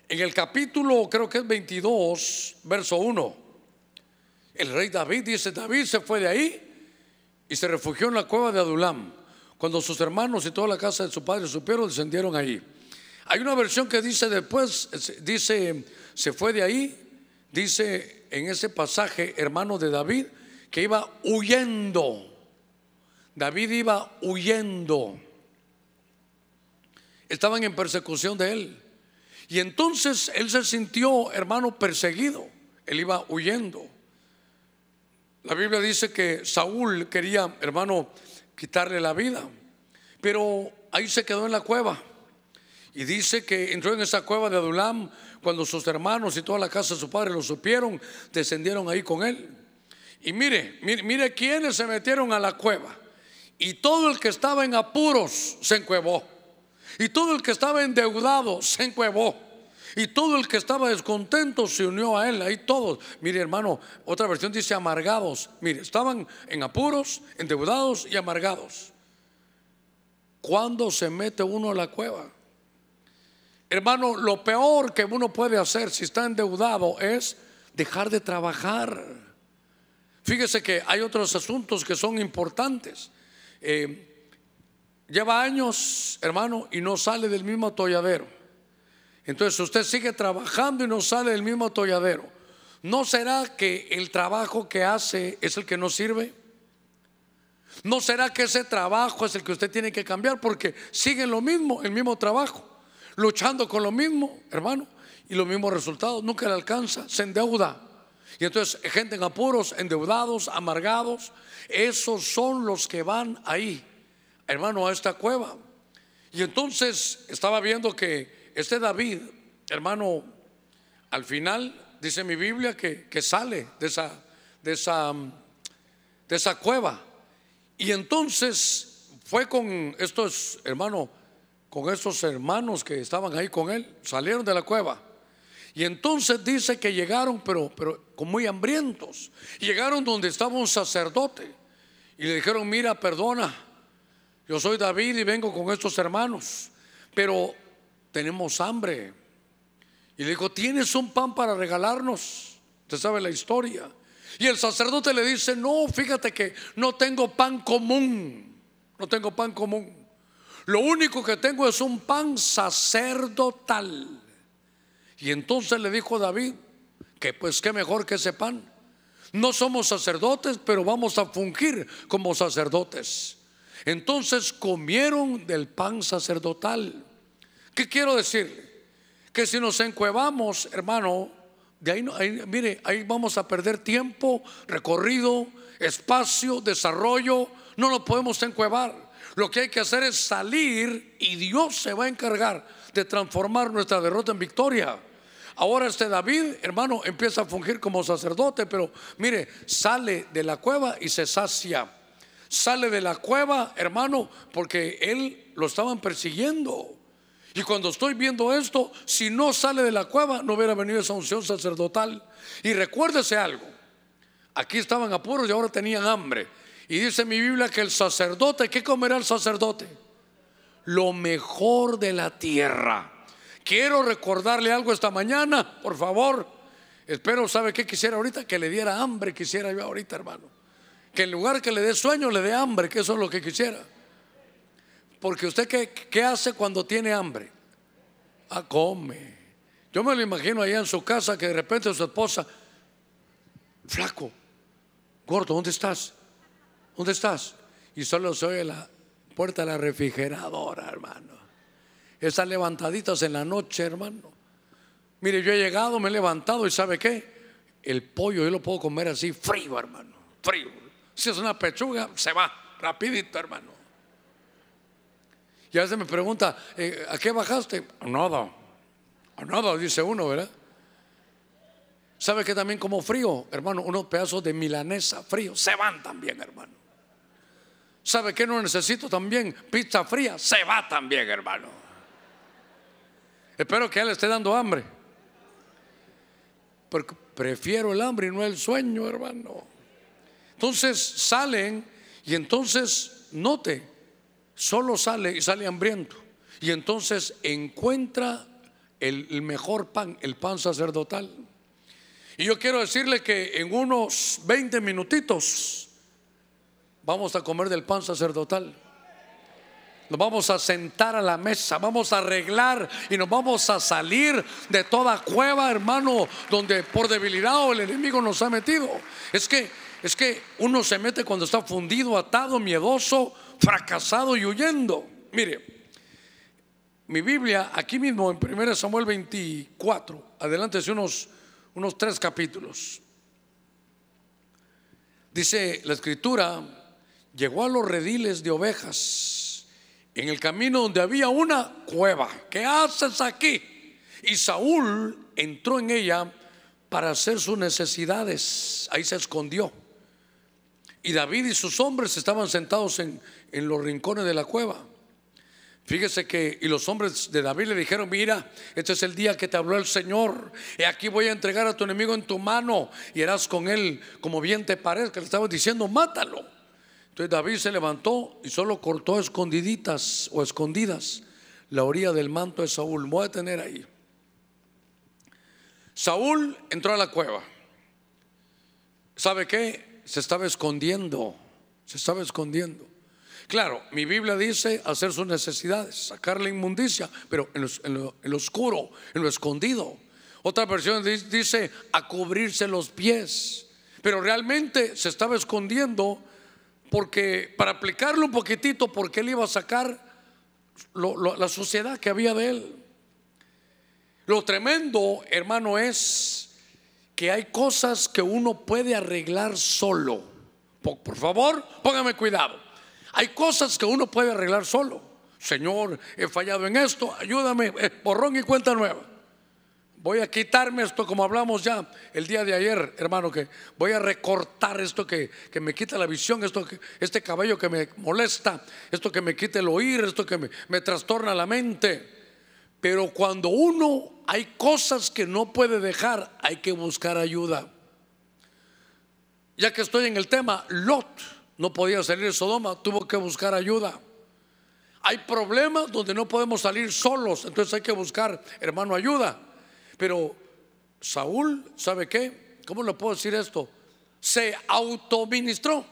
en el capítulo, creo que es 22, verso 1. El rey David dice, David se fue de ahí y se refugió en la cueva de Adulam. Cuando sus hermanos y toda la casa de su padre supieron, descendieron ahí. Hay una versión que dice después, dice, se fue de ahí, dice en ese pasaje, hermano de David, que iba huyendo. David iba huyendo. Estaban en persecución de él. Y entonces él se sintió, hermano, perseguido. Él iba huyendo. La Biblia dice que Saúl quería, hermano, quitarle la vida. Pero ahí se quedó en la cueva. Y dice que entró en esa cueva de Adulam cuando sus hermanos y toda la casa de su padre lo supieron, descendieron ahí con él. Y mire, mire, mire quiénes se metieron a la cueva. Y todo el que estaba en apuros se encuevó. Y todo el que estaba endeudado se encuevó. Y todo el que estaba descontento se unió a él. Ahí todos. Mire, hermano, otra versión dice amargados. Mire, estaban en apuros, endeudados y amargados. ¿Cuándo se mete uno a la cueva? Hermano, lo peor que uno puede hacer si está endeudado es dejar de trabajar. Fíjese que hay otros asuntos que son importantes. Eh, lleva años, hermano, y no sale del mismo atolladero. Entonces usted sigue trabajando y no sale del mismo atolladero. ¿No será que el trabajo que hace es el que no sirve? ¿No será que ese trabajo es el que usted tiene que cambiar? Porque sigue lo mismo, el mismo trabajo luchando con lo mismo, hermano, y los mismos resultados, nunca le alcanza, se endeuda. Y entonces gente en apuros, endeudados, amargados, esos son los que van ahí, hermano, a esta cueva. Y entonces estaba viendo que este David, hermano, al final dice mi Biblia que, que sale de esa, de, esa, de esa cueva. Y entonces fue con estos, hermano, con esos hermanos que estaban ahí con él, salieron de la cueva. Y entonces dice que llegaron, pero, pero con muy hambrientos. Llegaron donde estaba un sacerdote y le dijeron, mira, perdona, yo soy David y vengo con estos hermanos, pero tenemos hambre. Y le dijo, ¿tienes un pan para regalarnos? Usted sabe la historia. Y el sacerdote le dice, no, fíjate que no tengo pan común, no tengo pan común. Lo único que tengo es un pan sacerdotal. Y entonces le dijo David que pues qué mejor que ese pan. No somos sacerdotes, pero vamos a fungir como sacerdotes. Entonces comieron del pan sacerdotal. ¿Qué quiero decir? Que si nos encuevamos, hermano, de ahí, ahí, mire, ahí vamos a perder tiempo, recorrido, espacio, desarrollo, no lo podemos encuevar. Lo que hay que hacer es salir y Dios se va a encargar de transformar nuestra derrota en victoria. Ahora este David, hermano, empieza a fungir como sacerdote, pero mire, sale de la cueva y se sacia. Sale de la cueva, hermano, porque él lo estaban persiguiendo. Y cuando estoy viendo esto, si no sale de la cueva, no hubiera venido esa unción sacerdotal. Y recuérdese algo, aquí estaban apuros y ahora tenían hambre. Y dice mi Biblia que el sacerdote, ¿qué comerá el sacerdote? Lo mejor de la tierra. Quiero recordarle algo esta mañana, por favor. Espero, ¿sabe qué quisiera ahorita? Que le diera hambre, quisiera yo ahorita, hermano. Que en lugar que le dé sueño, le dé hambre, que eso es lo que quisiera. Porque usted qué, hace cuando tiene hambre? Ah, come. Yo me lo imagino allá en su casa que de repente su esposa, flaco, gordo, ¿dónde estás? ¿Dónde estás? Y solo se oye la puerta de la refrigeradora, hermano. Están levantaditas en la noche, hermano. Mire, yo he llegado, me he levantado y ¿sabe qué? El pollo yo lo puedo comer así frío, hermano. Frío. Si es una pechuga, se va rapidito, hermano. Y a veces me pregunta, eh, ¿a qué bajaste? A nada, a nada, dice uno, ¿verdad? ¿Sabe que también como frío, hermano? Unos pedazos de milanesa frío se van también, hermano. ¿Sabe que no necesito también? Pizza fría se va también, hermano. Espero que él esté dando hambre. Porque prefiero el hambre y no el sueño, hermano. Entonces salen y entonces note, solo sale y sale hambriento. Y entonces encuentra el, mejor pan, el pan sacerdotal. Y yo quiero decirle que en unos 20 minutitos vamos a comer del pan sacerdotal. Nos vamos a sentar a la mesa, vamos a arreglar y nos vamos a salir de toda cueva, hermano, donde por debilidad o el enemigo nos ha metido. Es que es que uno se mete cuando está fundido, atado, miedoso, fracasado y huyendo. Mire, mi Biblia, aquí mismo en 1 Samuel 24, adelante unos, unos tres capítulos. Dice la escritura, llegó a los rediles de ovejas, en el camino donde había una cueva. ¿Qué haces aquí? Y Saúl entró en ella para hacer sus necesidades. Ahí se escondió. Y David y sus hombres estaban sentados en, los rincones de la cueva. Fíjese que, y los hombres de David le dijeron, mira, este es el día que te habló el Señor, y aquí voy a entregar a tu enemigo en tu mano, y harás con él como bien te parezca. Le estaba diciendo, mátalo. Entonces David se levantó y solo cortó escondiditas o escondidas la orilla del manto de Saúl. voy a tener ahí. Saúl entró a la cueva. ¿Sabe qué? se estaba escondiendo, se estaba escondiendo. Claro, mi Biblia dice hacer sus necesidades, sacar la inmundicia, pero en lo, oscuro, en lo escondido. Otra versión dice a cubrirse los pies, pero realmente se estaba escondiendo porque para aplicarlo un poquitito, porque él iba a sacar la suciedad que había de él. Lo tremendo, hermano, es que hay cosas que uno puede arreglar solo. Por, favor, póngame cuidado. Hay cosas que uno puede arreglar solo. Señor, he fallado en esto, ayúdame, borrón y cuenta nueva. Voy a quitarme esto como hablamos ya el día de ayer, hermano, que voy a recortar esto que, me quita la visión, esto que, este cabello que me molesta, esto que me quita el oír, esto que me, me trastorna la mente. Pero cuando uno hay cosas que no puede dejar, hay que buscar ayuda. Ya que estoy en el tema, Lot no podía salir de Sodoma, tuvo que buscar ayuda. Hay problemas donde no podemos salir solos, entonces hay que buscar, hermano, ayuda. Pero Saúl, ¿sabe qué? ¿Cómo le puedo decir esto? Se autoministró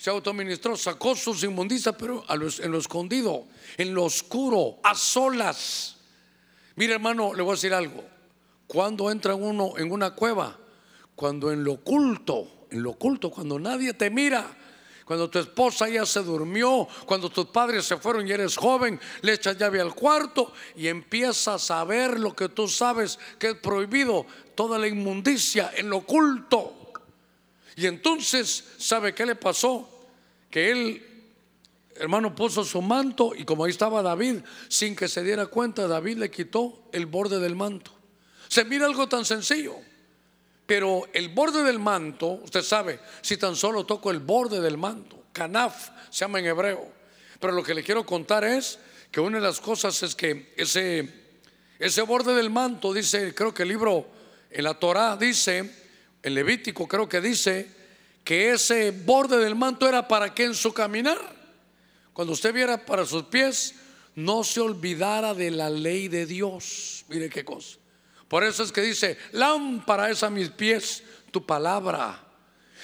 se autoministró, sacó sus inmundicias, pero en lo escondido, en lo oscuro, a solas. Mire, hermano, le voy a decir algo. Cuando entra uno en una cueva, cuando en lo oculto, en lo oculto, cuando nadie te mira, cuando tu esposa ya se durmió, cuando tus padres se fueron y eres joven, le echas llave al cuarto y empiezas a ver lo que tú sabes que es prohibido, toda la inmundicia en lo oculto. Y entonces, ¿sabe qué le pasó? Que él, hermano, puso su manto y como ahí estaba David, sin que se diera cuenta, David le quitó el borde del manto. Se mira algo tan sencillo. Pero el borde del manto, usted sabe, si tan solo toco el borde del manto, canaf se llama en hebreo. Pero lo que le quiero contar es que una de las cosas es que ese, ese borde del manto, dice, creo que el libro en la Torah dice, el Levítico creo que dice, que ese borde del manto era para que en su caminar, cuando usted viera para sus pies, no se olvidara de la ley de Dios. Mire qué cosa. Por eso es que dice, lámpara es a mis pies tu palabra.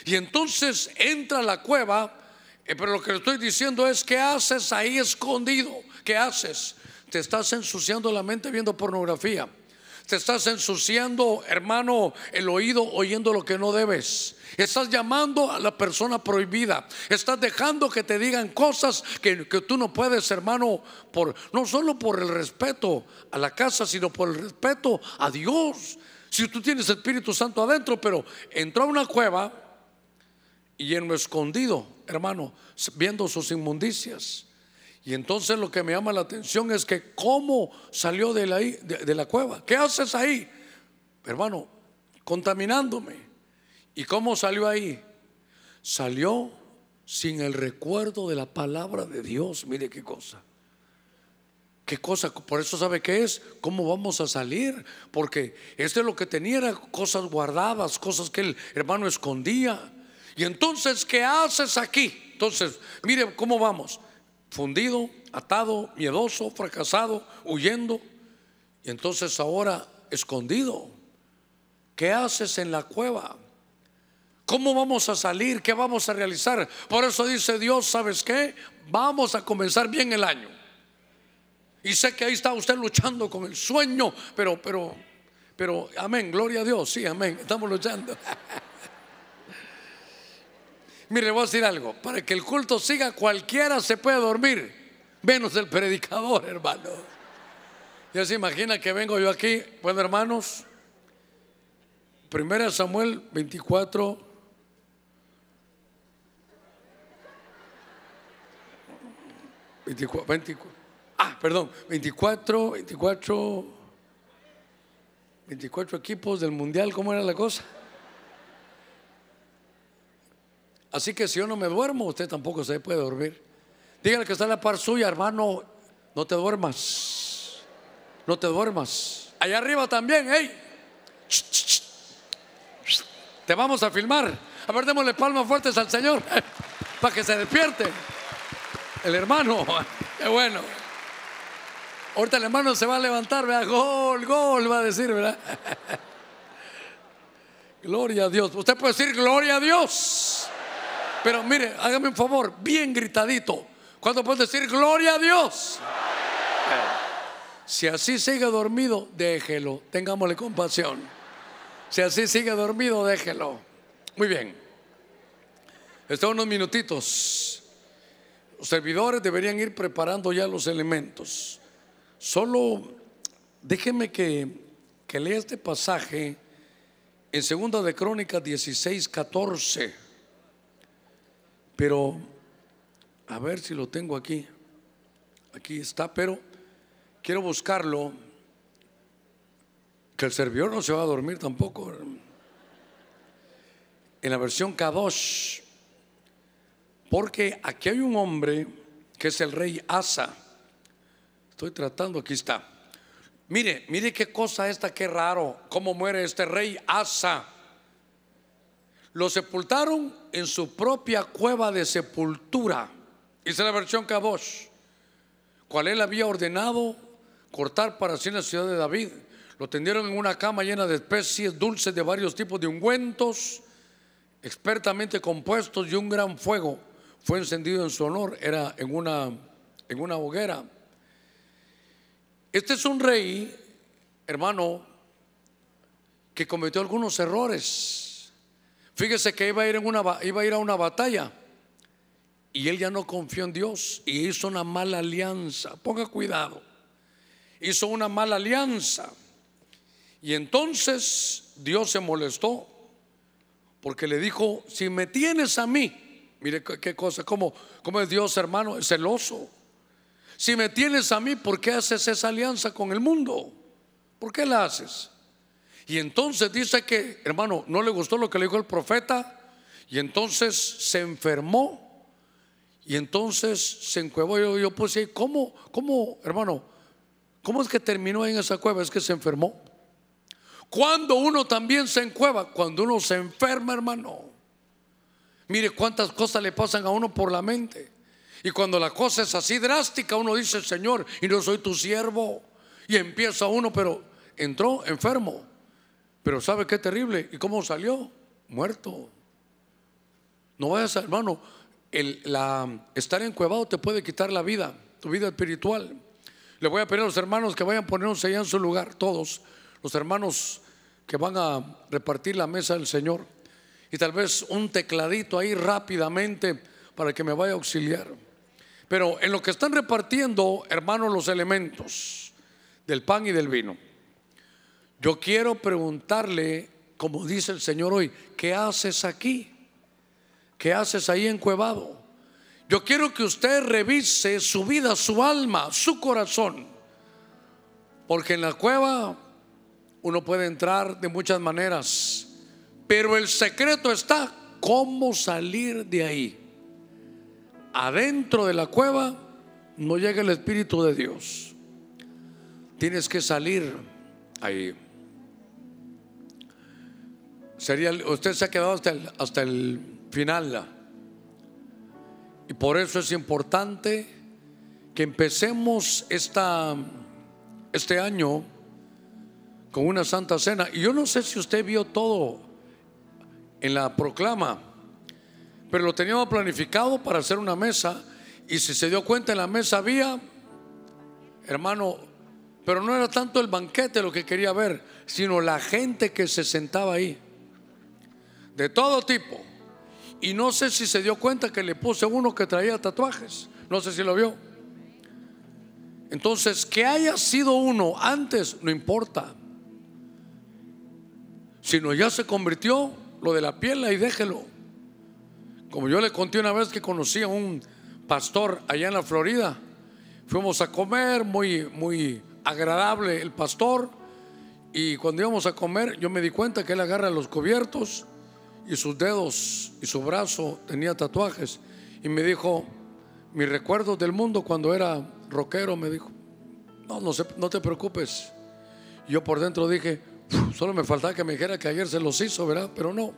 Y entonces entra a la cueva, eh, pero lo que le estoy diciendo es, ¿qué haces ahí escondido? ¿Qué haces? Te estás ensuciando la mente viendo pornografía. Te estás ensuciando, hermano, el oído oyendo lo que no debes. Estás llamando a la persona prohibida. Estás dejando que te digan cosas que, que, tú no puedes, hermano, por, no solo por el respeto a la casa, sino por el respeto a Dios. Si tú tienes Espíritu Santo adentro, pero entró a una cueva y en lo escondido, hermano, viendo sus inmundicias. Y entonces lo que me llama la atención es que cómo salió de la, de, la cueva. ¿Qué haces ahí? Hermano, contaminándome. ¿Y cómo salió ahí? Salió sin el recuerdo de la palabra de Dios. Mire qué cosa. ¿Qué cosa? Por eso sabe qué es, cómo vamos a salir, porque este lo que tenía era cosas guardadas, cosas que el hermano escondía. Y entonces, ¿qué haces aquí? Entonces, mire cómo vamos, fundido, atado, miedoso, fracasado, huyendo. Y entonces ahora escondido. ¿Qué haces en la cueva? ¿Cómo vamos a salir? ¿Qué vamos a realizar? Por eso dice Dios, ¿sabes qué? Vamos a comenzar bien el año. Y sé que ahí está usted luchando con el sueño, pero, pero, pero, amén, gloria a Dios, sí, amén, estamos luchando. Mire, voy a decir algo, para que el culto siga, cualquiera se puede dormir, menos el predicador, (laughs) hermano. Ya se imagina que vengo yo aquí, bueno, hermanos, Primera Samuel 24, 24, 24, ah, perdón, 24, 24, 24 equipos del mundial, ¿cómo era la cosa? Así que si yo no me duermo, usted tampoco se puede dormir. Dígale que está en la par suya, hermano, no te duermas. No te duermas. Allá arriba también, hey. Te vamos a filmar. A ver, démosle palmas fuertes al Señor (laughs) para que se despierte. El hermano, (laughs) qué bueno. Ahorita el hermano se va a levantar, vea, gol, gol, va a decir, ¿verdad? (laughs) Gloria a Dios. Usted puede decir gloria a Dios. Pero mire, hágame un favor, bien gritadito. ¿Cuándo puede decir gloria a Dios? Si así sigue dormido, déjelo. Tengámosle compasión. Si así sigue dormido, déjelo. Muy bien. Están unos minutitos. Los servidores deberían ir preparando ya los elementos. Solo déjeme que, que lea este pasaje en segunda de Crónicas 16, 14. Pero, a ver si lo tengo aquí. Aquí está, pero quiero buscarlo. Que el servidor no se va a dormir tampoco. En la versión Kadosh porque aquí hay un hombre que es el rey Asa. Estoy tratando, aquí está. Mire, mire qué cosa esta, qué raro, cómo muere este rey Asa. Lo sepultaron en su propia cueva de sepultura. Dice la versión Kabosh, cual él había ordenado cortar para sí en la ciudad de David. Lo tendieron en una cama llena de especies dulces de varios tipos de ungüentos, expertamente compuestos y un gran fuego fue encendido en su honor, era en una, en una hoguera. Este es un rey, hermano, que cometió algunos errores. Fíjese que iba a ir, una, iba a, ir a una batalla y él ya no confió en Dios y hizo una mala alianza. Ponga cuidado. Hizo una mala alianza. Y entonces Dios se molestó Porque le dijo, si me tienes a mí, mire qué cosa, como, como es Dios hermano, es celoso. Si me tienes a mí, ¿por qué haces esa alianza con el mundo? ¿Por qué la haces? Y entonces dice que, hermano, no le gustó lo que le dijo el profeta y entonces se enfermó y entonces se encuevó. Yo, yo pues, ¿cómo, ¿cómo, hermano? ¿Cómo es que terminó en esa cueva? Es que se enfermó. Cuando uno también se encueva, cuando uno se enferma, hermano. Mire cuántas cosas le pasan a uno por la mente. Y cuando la cosa es así drástica, uno dice, Señor, y no soy tu siervo. Y empieza uno, pero entró enfermo. Pero ¿sabe qué terrible? ¿Y cómo salió? Muerto. No vayas, hermano, el, la, estar encuevado te puede quitar la vida, tu vida espiritual. Le voy a pedir a los hermanos que vayan a ponerse allá en su lugar, todos, los hermanos que van a repartir la mesa del Señor. Y tal vez un tecladito ahí rápidamente para que me vaya a auxiliar. Pero en lo que están repartiendo, hermanos, los elementos del pan y del vino, yo quiero preguntarle, como dice el Señor hoy, ¿qué haces aquí? ¿Qué haces ahí encuevado? Yo quiero que usted revise su vida, su alma, su corazón. Porque en la cueva uno puede entrar de muchas maneras. Pero el secreto está cómo salir de ahí. Adentro de la cueva no llega el Espíritu de Dios. Tienes que salir ahí. Sería, usted se ha quedado hasta el, hasta el final. Y por eso es importante que empecemos esta, este año con una santa cena. Y yo no sé si usted vio todo en la proclama, pero lo teníamos planificado para hacer una mesa. Y si se dio cuenta, en la mesa había, hermano, pero no era tanto el banquete lo que quería ver, sino la gente que se sentaba ahí, de todo tipo. Y no sé si se dio cuenta que le puse uno que traía tatuajes. No sé si lo vio. Entonces, que haya sido uno antes, no importa. Sino ya se convirtió lo de la piel y déjelo. Como yo le conté una vez que conocí a un pastor allá en la Florida. Fuimos a comer, muy, muy agradable el pastor. Y cuando íbamos a comer, yo me di cuenta que él agarra los cubiertos y sus dedos y su brazo tenía tatuajes. Y me dijo, mis recuerdos del mundo cuando era rockero, me dijo, no, no, no te preocupes. yo por dentro dije, solo me faltaba que me dijera que ayer se los hizo, ¿verdad? Pero no.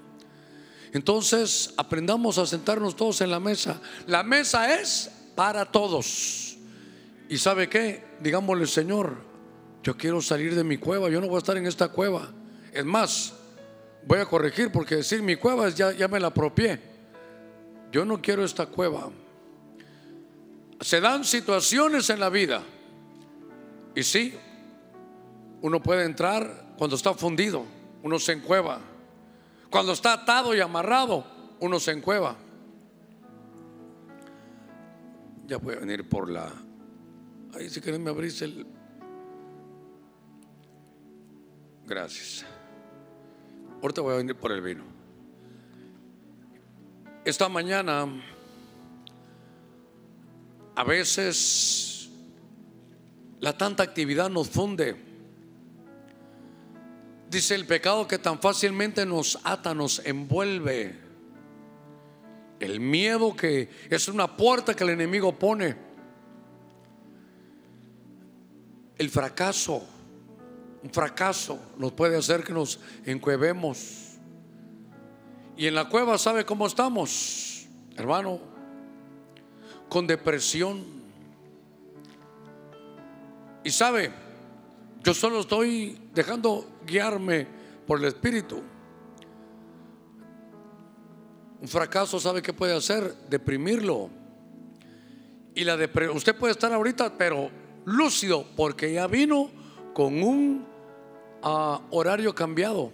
Entonces aprendamos a sentarnos todos en la mesa. La mesa es para todos. ¿Y sabe qué? Digámosle, Señor, yo quiero salir de mi cueva, yo no voy a estar en esta cueva. Es más, voy a corregir porque decir mi cueva ya, ya me la apropié. Yo no quiero esta cueva. Se dan situaciones en la vida. Y sí, uno puede entrar cuando está fundido, uno se encueva. Cuando está atado y amarrado, uno se encueva. Ya voy a venir por la. Ahí si quieren me abrís el. Gracias. Ahorita voy a venir por el vino. Esta mañana, a veces, la tanta actividad nos funde. Dice el pecado que tan fácilmente nos ata, nos envuelve. El miedo que es una puerta que el enemigo pone. El fracaso un fracaso nos puede hacer que nos encuevemos. Y en la cueva, ¿sabe cómo estamos, hermano? Con depresión. Y sabe, yo solo estoy dejando guiarme por el Espíritu. Un fracaso, ¿sabe qué puede hacer? Deprimirlo. Y la usted puede estar ahorita, pero lúcido, porque ya vino con un ah, horario cambiado.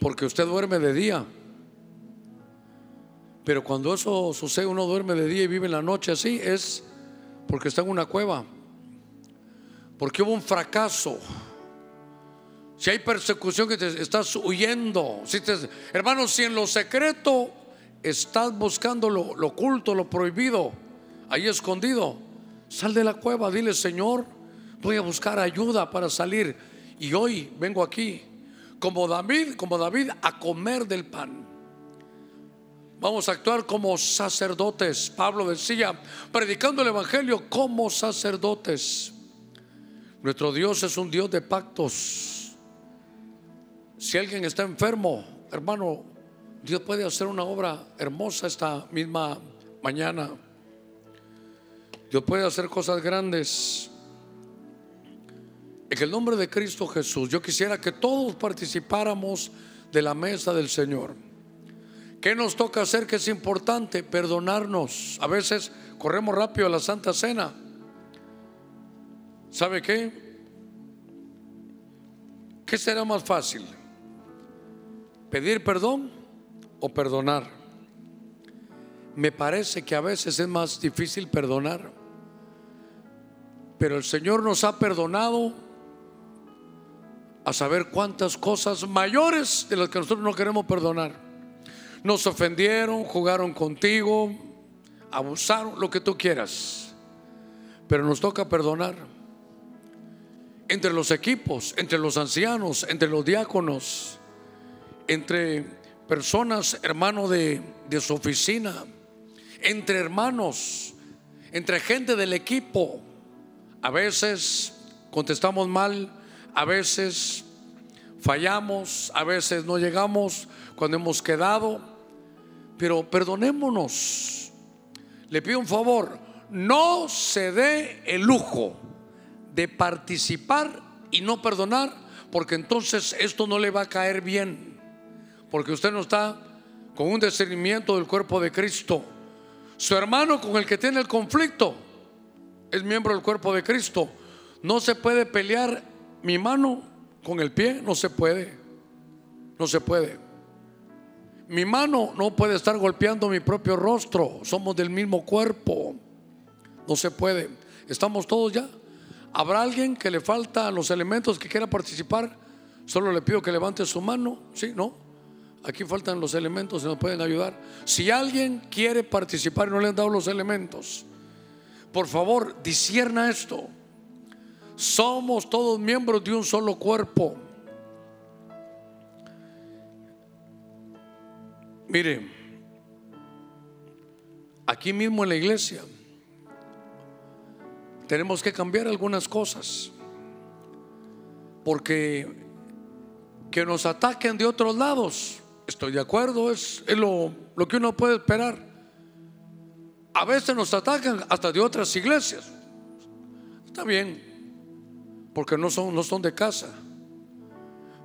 Porque usted duerme de día. Pero cuando eso sucede, uno duerme de día y vive en la noche así, es porque está en una cueva. Porque hubo un fracaso. Si hay persecución que te estás huyendo, si te, hermano, si en lo secreto estás buscando lo, lo oculto, lo prohibido, ahí escondido, sal de la cueva, dile, Señor, voy a buscar ayuda para salir. Y hoy vengo aquí, como David, como David, a comer del pan. Vamos a actuar como sacerdotes. Pablo decía, predicando el Evangelio como sacerdotes. Nuestro Dios es un Dios de pactos. Si alguien está enfermo, hermano, Dios puede hacer una obra hermosa esta misma mañana. Dios puede hacer cosas grandes. En el nombre de Cristo Jesús, yo quisiera que todos participáramos de la mesa del Señor. ¿Qué nos toca hacer que es importante? Perdonarnos. A veces corremos rápido a la Santa Cena. ¿Sabe qué? ¿Qué será más fácil? ¿Pedir perdón o perdonar? Me parece que a veces es más difícil perdonar. Pero el Señor nos ha perdonado a saber cuántas cosas mayores de las que nosotros no queremos perdonar. Nos ofendieron, jugaron contigo, abusaron, lo que tú quieras. Pero nos toca perdonar. Entre los equipos, entre los ancianos, entre los diáconos, entre personas, hermanos de, de su oficina, entre hermanos, entre gente del equipo. A veces contestamos mal, a veces fallamos, a veces no llegamos cuando hemos quedado, pero perdonémonos. Le pido un favor, no se dé el lujo de participar y no perdonar, porque entonces esto no le va a caer bien, porque usted no está con un discernimiento del cuerpo de Cristo. Su hermano con el que tiene el conflicto es miembro del cuerpo de Cristo. No se puede pelear mi mano con el pie, no se puede. No se puede. Mi mano no puede estar golpeando mi propio rostro. Somos del mismo cuerpo. No se puede. ¿Estamos todos ya? ¿Habrá alguien que le falta los elementos que quiera participar? Solo le pido que levante su mano. ¿Sí? ¿No? Aquí faltan los elementos y nos pueden ayudar. Si alguien quiere participar y no le han dado los elementos, por favor, disierna esto. Somos todos miembros de un solo cuerpo. Mire, aquí mismo en la iglesia tenemos que cambiar algunas cosas. Porque que nos ataquen de otros lados, estoy de acuerdo, es, lo, lo que uno puede esperar. A veces nos atacan hasta de otras iglesias. Está bien, porque no son, no son de casa.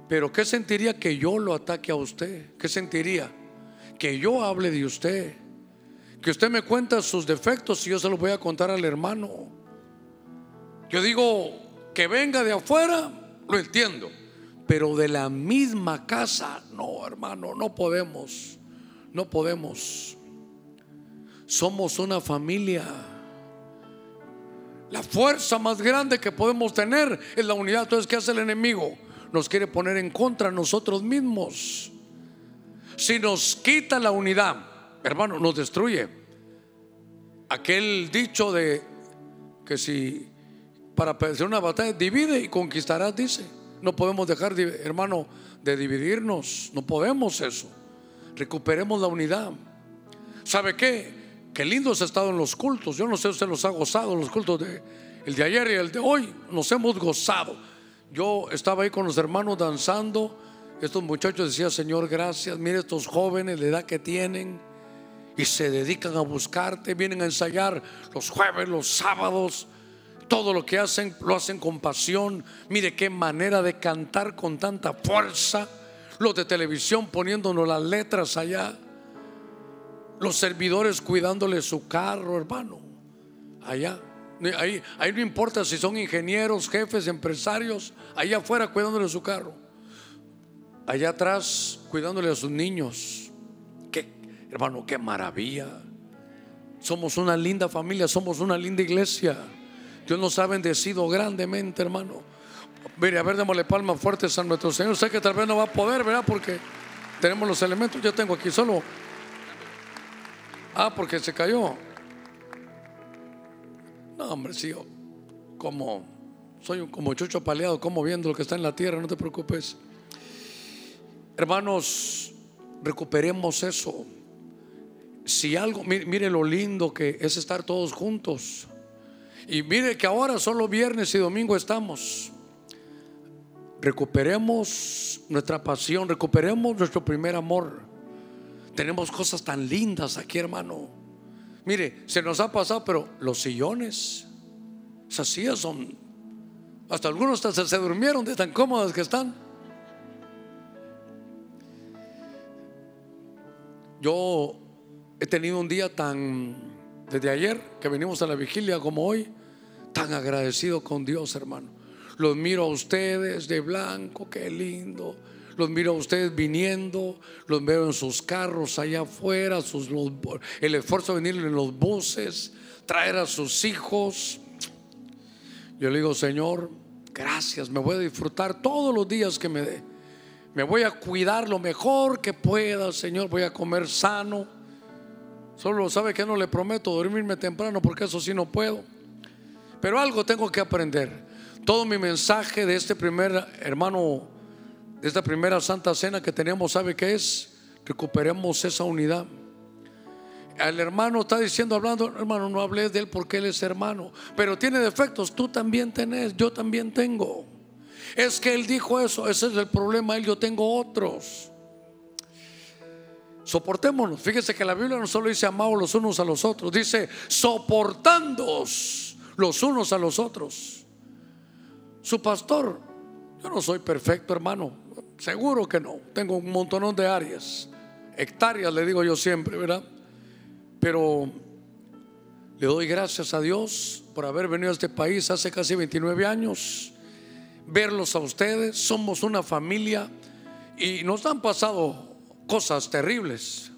Pero ¿qué sentiría que yo lo ataque a usted? ¿Qué sentiría? Que yo hable de usted. Que usted me cuenta sus defectos y yo se los voy a contar al hermano. Yo digo que venga de afuera, lo entiendo. Pero de la misma casa, no, hermano, no podemos. No podemos. Somos una familia. La fuerza más grande que podemos tener es la unidad. Entonces, ¿qué hace el enemigo? Nos quiere poner en contra nosotros mismos. Si nos quita la unidad, hermano, nos destruye. Aquel dicho de que si para hacer una batalla divide y conquistarás, dice. No podemos dejar, hermano, de dividirnos. No podemos eso. Recuperemos la unidad. ¿Sabe qué? Qué lindos ha estado en los cultos. Yo no sé si usted los ha gozado, los cultos de el de ayer y el de hoy. Nos hemos gozado. Yo estaba ahí con los hermanos danzando. Estos muchachos decían, Señor, gracias. Mire estos jóvenes, la edad que tienen. Y se dedican a buscarte. Vienen a ensayar los jueves, los sábados. Todo lo que hacen lo hacen con pasión. Mire qué manera de cantar con tanta fuerza. Los de televisión poniéndonos las letras allá. Los servidores cuidándole su carro, hermano. Allá. Ahí, ahí no importa si son ingenieros, jefes, empresarios. Allá afuera cuidándole su carro. Allá atrás cuidándole a sus niños. Qué, hermano, qué maravilla. Somos una linda familia, somos una linda iglesia. Dios nos ha bendecido grandemente, hermano. Mire, a ver, démosle palmas fuertes a nuestro Señor. Sé que tal vez no va a poder, ¿verdad? Porque tenemos los elementos. Yo tengo aquí solo. Ah, porque se cayó. No, hombre, sí, como soy un, como chucho paleado, como viendo lo que está en la tierra, no te preocupes. Hermanos, recuperemos eso. Si algo, mire, mire lo lindo que es estar todos juntos. Y mire que ahora solo viernes y domingo estamos. Recuperemos nuestra pasión, recuperemos nuestro primer amor. Tenemos cosas tan lindas aquí, hermano. Mire, se nos ha pasado, pero los sillones, esas sillas son, hasta algunos hasta se durmieron de tan cómodas que están. Yo he tenido un día tan, desde ayer que venimos a la vigilia como hoy, tan agradecido con Dios, hermano. Los miro a ustedes de blanco, qué lindo. Los miro a ustedes viniendo, los veo en sus carros allá afuera, sus, el esfuerzo de venir en los buses, traer a sus hijos. Yo le digo, Señor, gracias, me voy a disfrutar todos los días que me dé. Me voy a cuidar lo mejor que pueda, Señor, voy a comer sano. Solo sabe que no le prometo dormirme temprano porque eso sí no puedo. Pero algo tengo que aprender. Todo mi mensaje de este primer hermano esta primera Santa Cena que tenemos, ¿sabe qué es? Recuperemos esa unidad. El hermano está diciendo, hablando, hermano, no hables de él porque él es hermano, pero tiene defectos, tú también tenés, yo también tengo. Es que él dijo eso, ese es el problema, él, yo tengo otros. Soportémonos. Fíjese que la Biblia no solo dice amados los unos a los otros, dice soportándoos los unos a los otros. Su pastor, yo no soy perfecto, hermano, Seguro que no. Tengo un montón de áreas. Hectáreas, le digo yo siempre, ¿verdad? Pero le doy gracias a Dios por haber venido a este país hace casi 29 años. Verlos a ustedes. Somos una familia y nos han pasado cosas terribles.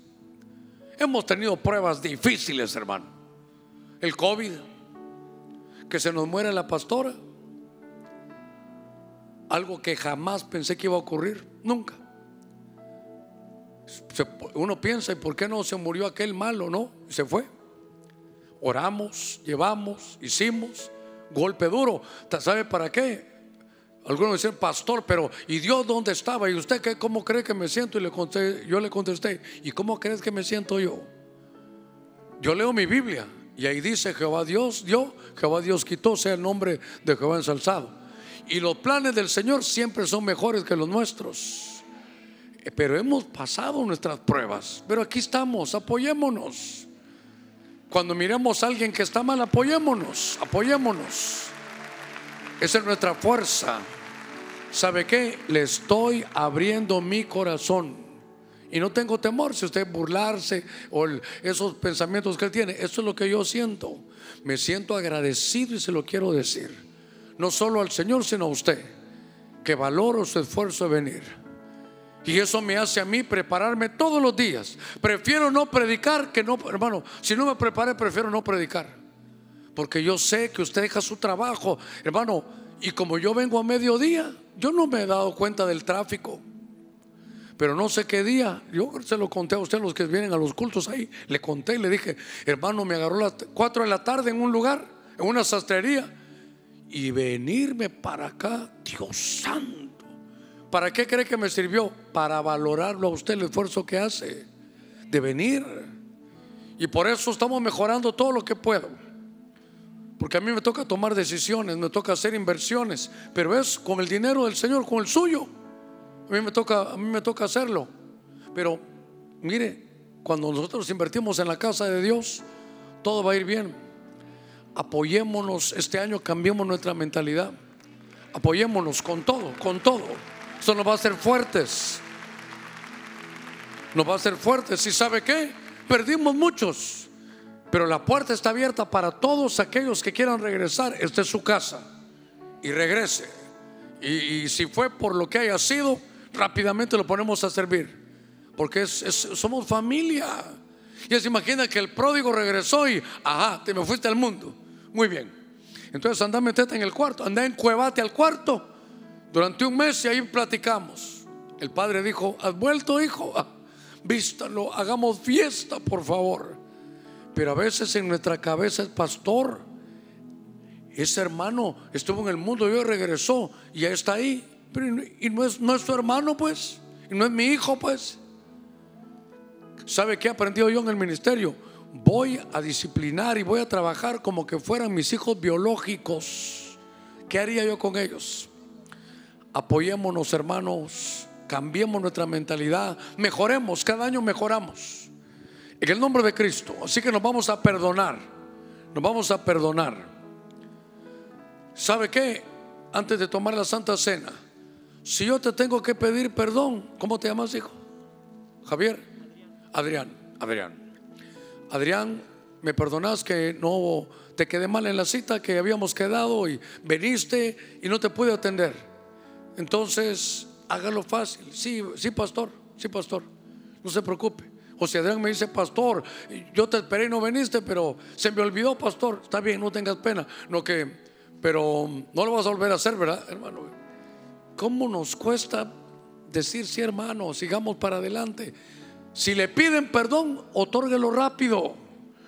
Hemos tenido pruebas difíciles, hermano. El COVID, que se nos muere la pastora algo que jamás pensé que iba a ocurrir, nunca. uno piensa, ¿y por qué no se murió aquel malo? No, se fue. Oramos, llevamos, hicimos, golpe duro. ¿Sabe para qué? Algunos dicen, pastor, pero ¿y Dios dónde estaba? ¿Y usted qué, cómo cree que me siento? Y le yo le contesté, ¿y cómo crees que me siento yo? Yo leo mi Biblia y ahí dice Jehová Dios dio, Jehová Dios quitó, sea el nombre de Jehová ensalzado. Y los planes del Señor siempre son mejores que los nuestros. Eh, pero hemos pasado nuestras pruebas. Pero aquí estamos, apoyémonos. Cuando miremos a alguien que está mal, apoyémonos, apoyémonos. Esa es nuestra fuerza. ¿Sabe qué? Le estoy abriendo mi corazón. Y no tengo temor si usted burlarse o esos pensamientos que él tiene. Eso es lo que yo siento. Me siento agradecido y se lo quiero decir no solo al Señor, sino a usted, que valoro su esfuerzo de venir. Y eso me hace a mí prepararme todos los días. Prefiero no predicar que no, hermano, si no me preparé, prefiero no predicar. Porque yo sé que usted deja su trabajo, hermano, y como yo vengo a mediodía, yo no me he dado cuenta del tráfico. Pero no sé qué día, yo se lo conté a usted, los que vienen a los cultos ahí, le conté y le dije, hermano, me agarró las 4 de la tarde en un lugar, en una sastrería y venirme para acá, Dios santo. ¿Para qué cree que me sirvió? Para valorarlo a usted el esfuerzo que hace de venir. Y por eso estamos mejorando todo lo que puedo. Porque a mí me toca tomar decisiones, me toca hacer inversiones, pero es con el dinero del Señor, con el suyo. A mí me toca, a mí me toca hacerlo. Pero mire, cuando nosotros invertimos en la casa de Dios, todo va a ir bien apoyémonos este año, cambiemos nuestra mentalidad. Apoyémonos con todo, con todo. Eso nos va a hacer fuertes. Nos va a hacer fuertes. ¿Y sabe qué? Perdimos muchos. Pero la puerta está abierta para todos aquellos que quieran regresar. Esta es su casa. Y regrese. Y, si fue por lo que haya sido, rápidamente lo ponemos a servir. Porque somos familia. Y se imagina que el pródigo regresó y, ajá, te me fuiste al mundo. Muy bien. Entonces anda metete en el cuarto, anda en cuevate al cuarto Durante un mes y ahí platicamos. El padre dijo, ¿has vuelto, hijo? Vístalo, hagamos fiesta, por favor. Pero a veces en nuestra cabeza el pastor, ese hermano estuvo en el mundo y hoy regresó y ya está ahí. Pero, y no es, no es su hermano, pues. Y no es mi hijo, pues. ¿Sabe qué he aprendido yo en el ministerio? Voy a disciplinar y voy a trabajar como que fueran mis hijos biológicos. ¿Qué haría yo con ellos? Apoyémonos, hermanos. Cambiemos nuestra mentalidad. Mejoremos. Cada año mejoramos. En el nombre de Cristo. Así que nos vamos a perdonar. Nos vamos a perdonar. ¿Sabe qué? Antes de tomar la Santa Cena, si yo te tengo que pedir perdón, ¿cómo te llamas, hijo? Javier. Adrián. Adrián. Adrián, ¿me perdonas que no te quedé mal en la cita que habíamos quedado y veniste y no te pude atender? Entonces, hágalo fácil. Sí, sí, pastor. Sí, pastor. No se preocupe. O si Adrián me dice, pastor, yo te esperé y no viniste, pero se me olvidó, pastor. Está bien, no tengas pena. No que, pero no lo vas a volver a hacer, ¿verdad, hermano? ¿Cómo nos cuesta decir sí, hermano? Sigamos para adelante. Si le piden perdón, otórguelo rápido.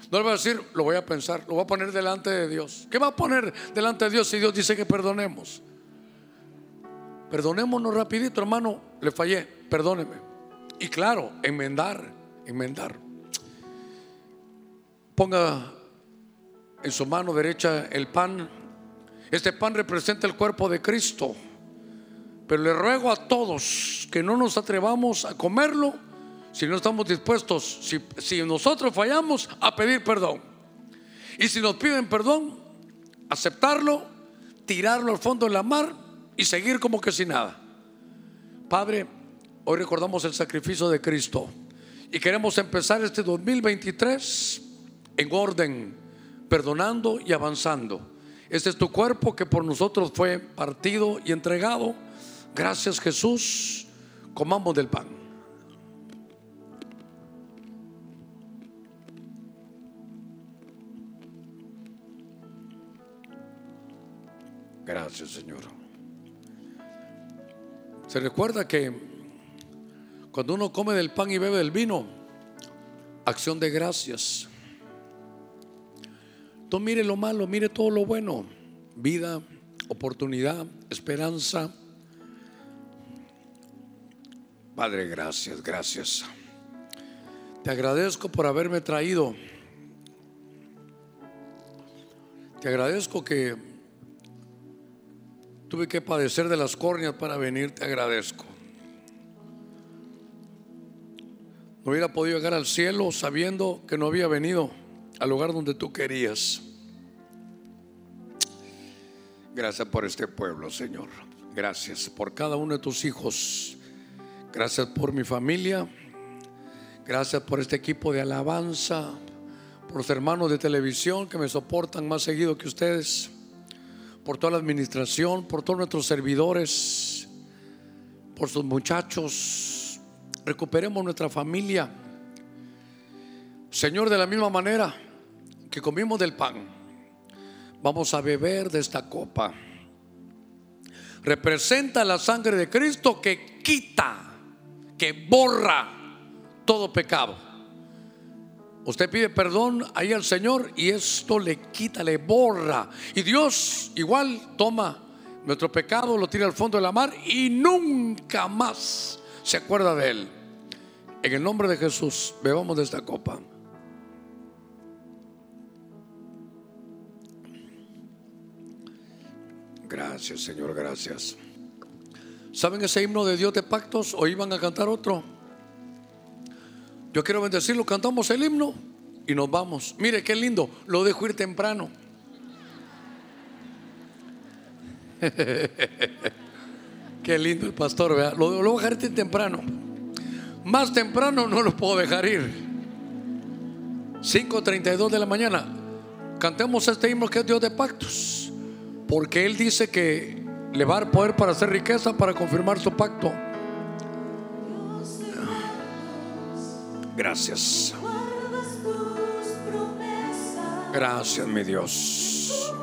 No le va a decir, lo voy a pensar, lo voy a poner delante de Dios. ¿Qué va a poner delante de Dios si Dios dice que perdonemos? Perdonémonos rapidito, hermano, le fallé, perdóneme. Y claro, enmendar enmendar. Ponga en su mano derecha el pan. Este pan representa el cuerpo de Cristo. Pero le ruego a todos que no nos atrevamos a comerlo si no estamos dispuestos, si, nosotros fallamos, a pedir perdón. Y si nos piden perdón, aceptarlo, tirarlo al fondo de la mar y seguir como que sin nada. Padre, hoy recordamos el sacrificio de Cristo. Y queremos empezar este 2023 en orden, perdonando y avanzando. Este es tu cuerpo que por nosotros fue partido y entregado. Gracias Jesús. Comamos del pan. Gracias Señor. Se recuerda que cuando uno come del pan y bebe del vino, acción de gracias. Tú mire lo malo, mire todo lo bueno. Vida, oportunidad, esperanza. Padre, gracias, gracias. Te agradezco por haberme traído. Te agradezco que tuve que padecer de las córneas para venir. Te agradezco. No hubiera podido llegar al cielo sabiendo que no había venido al lugar donde tú querías. Gracias por este pueblo, Señor. Gracias por cada uno de tus hijos. Gracias por mi familia. Gracias por este equipo de alabanza. Por los hermanos de televisión que me soportan más seguido que ustedes. Por toda la administración. Por todos nuestros servidores. Por sus muchachos recuperemos nuestra familia. Señor, de la misma manera que comimos del pan, vamos a beber de esta copa. Representa la sangre de Cristo que quita, que borra todo pecado. Usted pide perdón ahí al Señor y esto le quita, le borra. Y Dios igual toma nuestro pecado, lo tira al fondo de la mar y nunca más se acuerda de él. En el nombre de Jesús, bebamos de esta copa. Gracias, Señor, gracias. ¿Saben ese himno de Dios de pactos o iban a cantar otro? Yo quiero bendecirlo, cantamos el himno y nos vamos. Mire qué lindo, lo dejo ir temprano. (laughs) qué lindo el pastor, ¿verdad? Lo, voy a dejar temprano. Más temprano no lo puedo dejar ir. 5.32 de la mañana. Cantemos este himno que es Dios de pactos. Porque Él dice que le va a dar poder para hacer riqueza, para confirmar su pacto. Gracias. Gracias, mi Dios.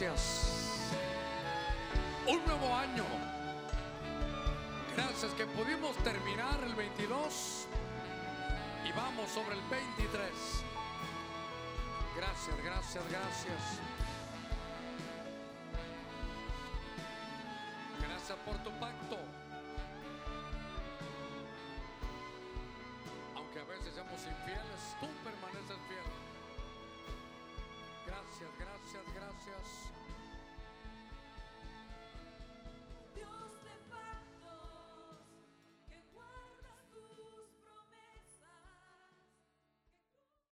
Un nuevo año. Gracias que pudimos terminar el 22 y vamos sobre el 23. Gracias, gracias, gracias. Gracias por tu pacto. Aunque a veces seamos infieles, tú permaneces fiel. Gracias, gracias, gracias.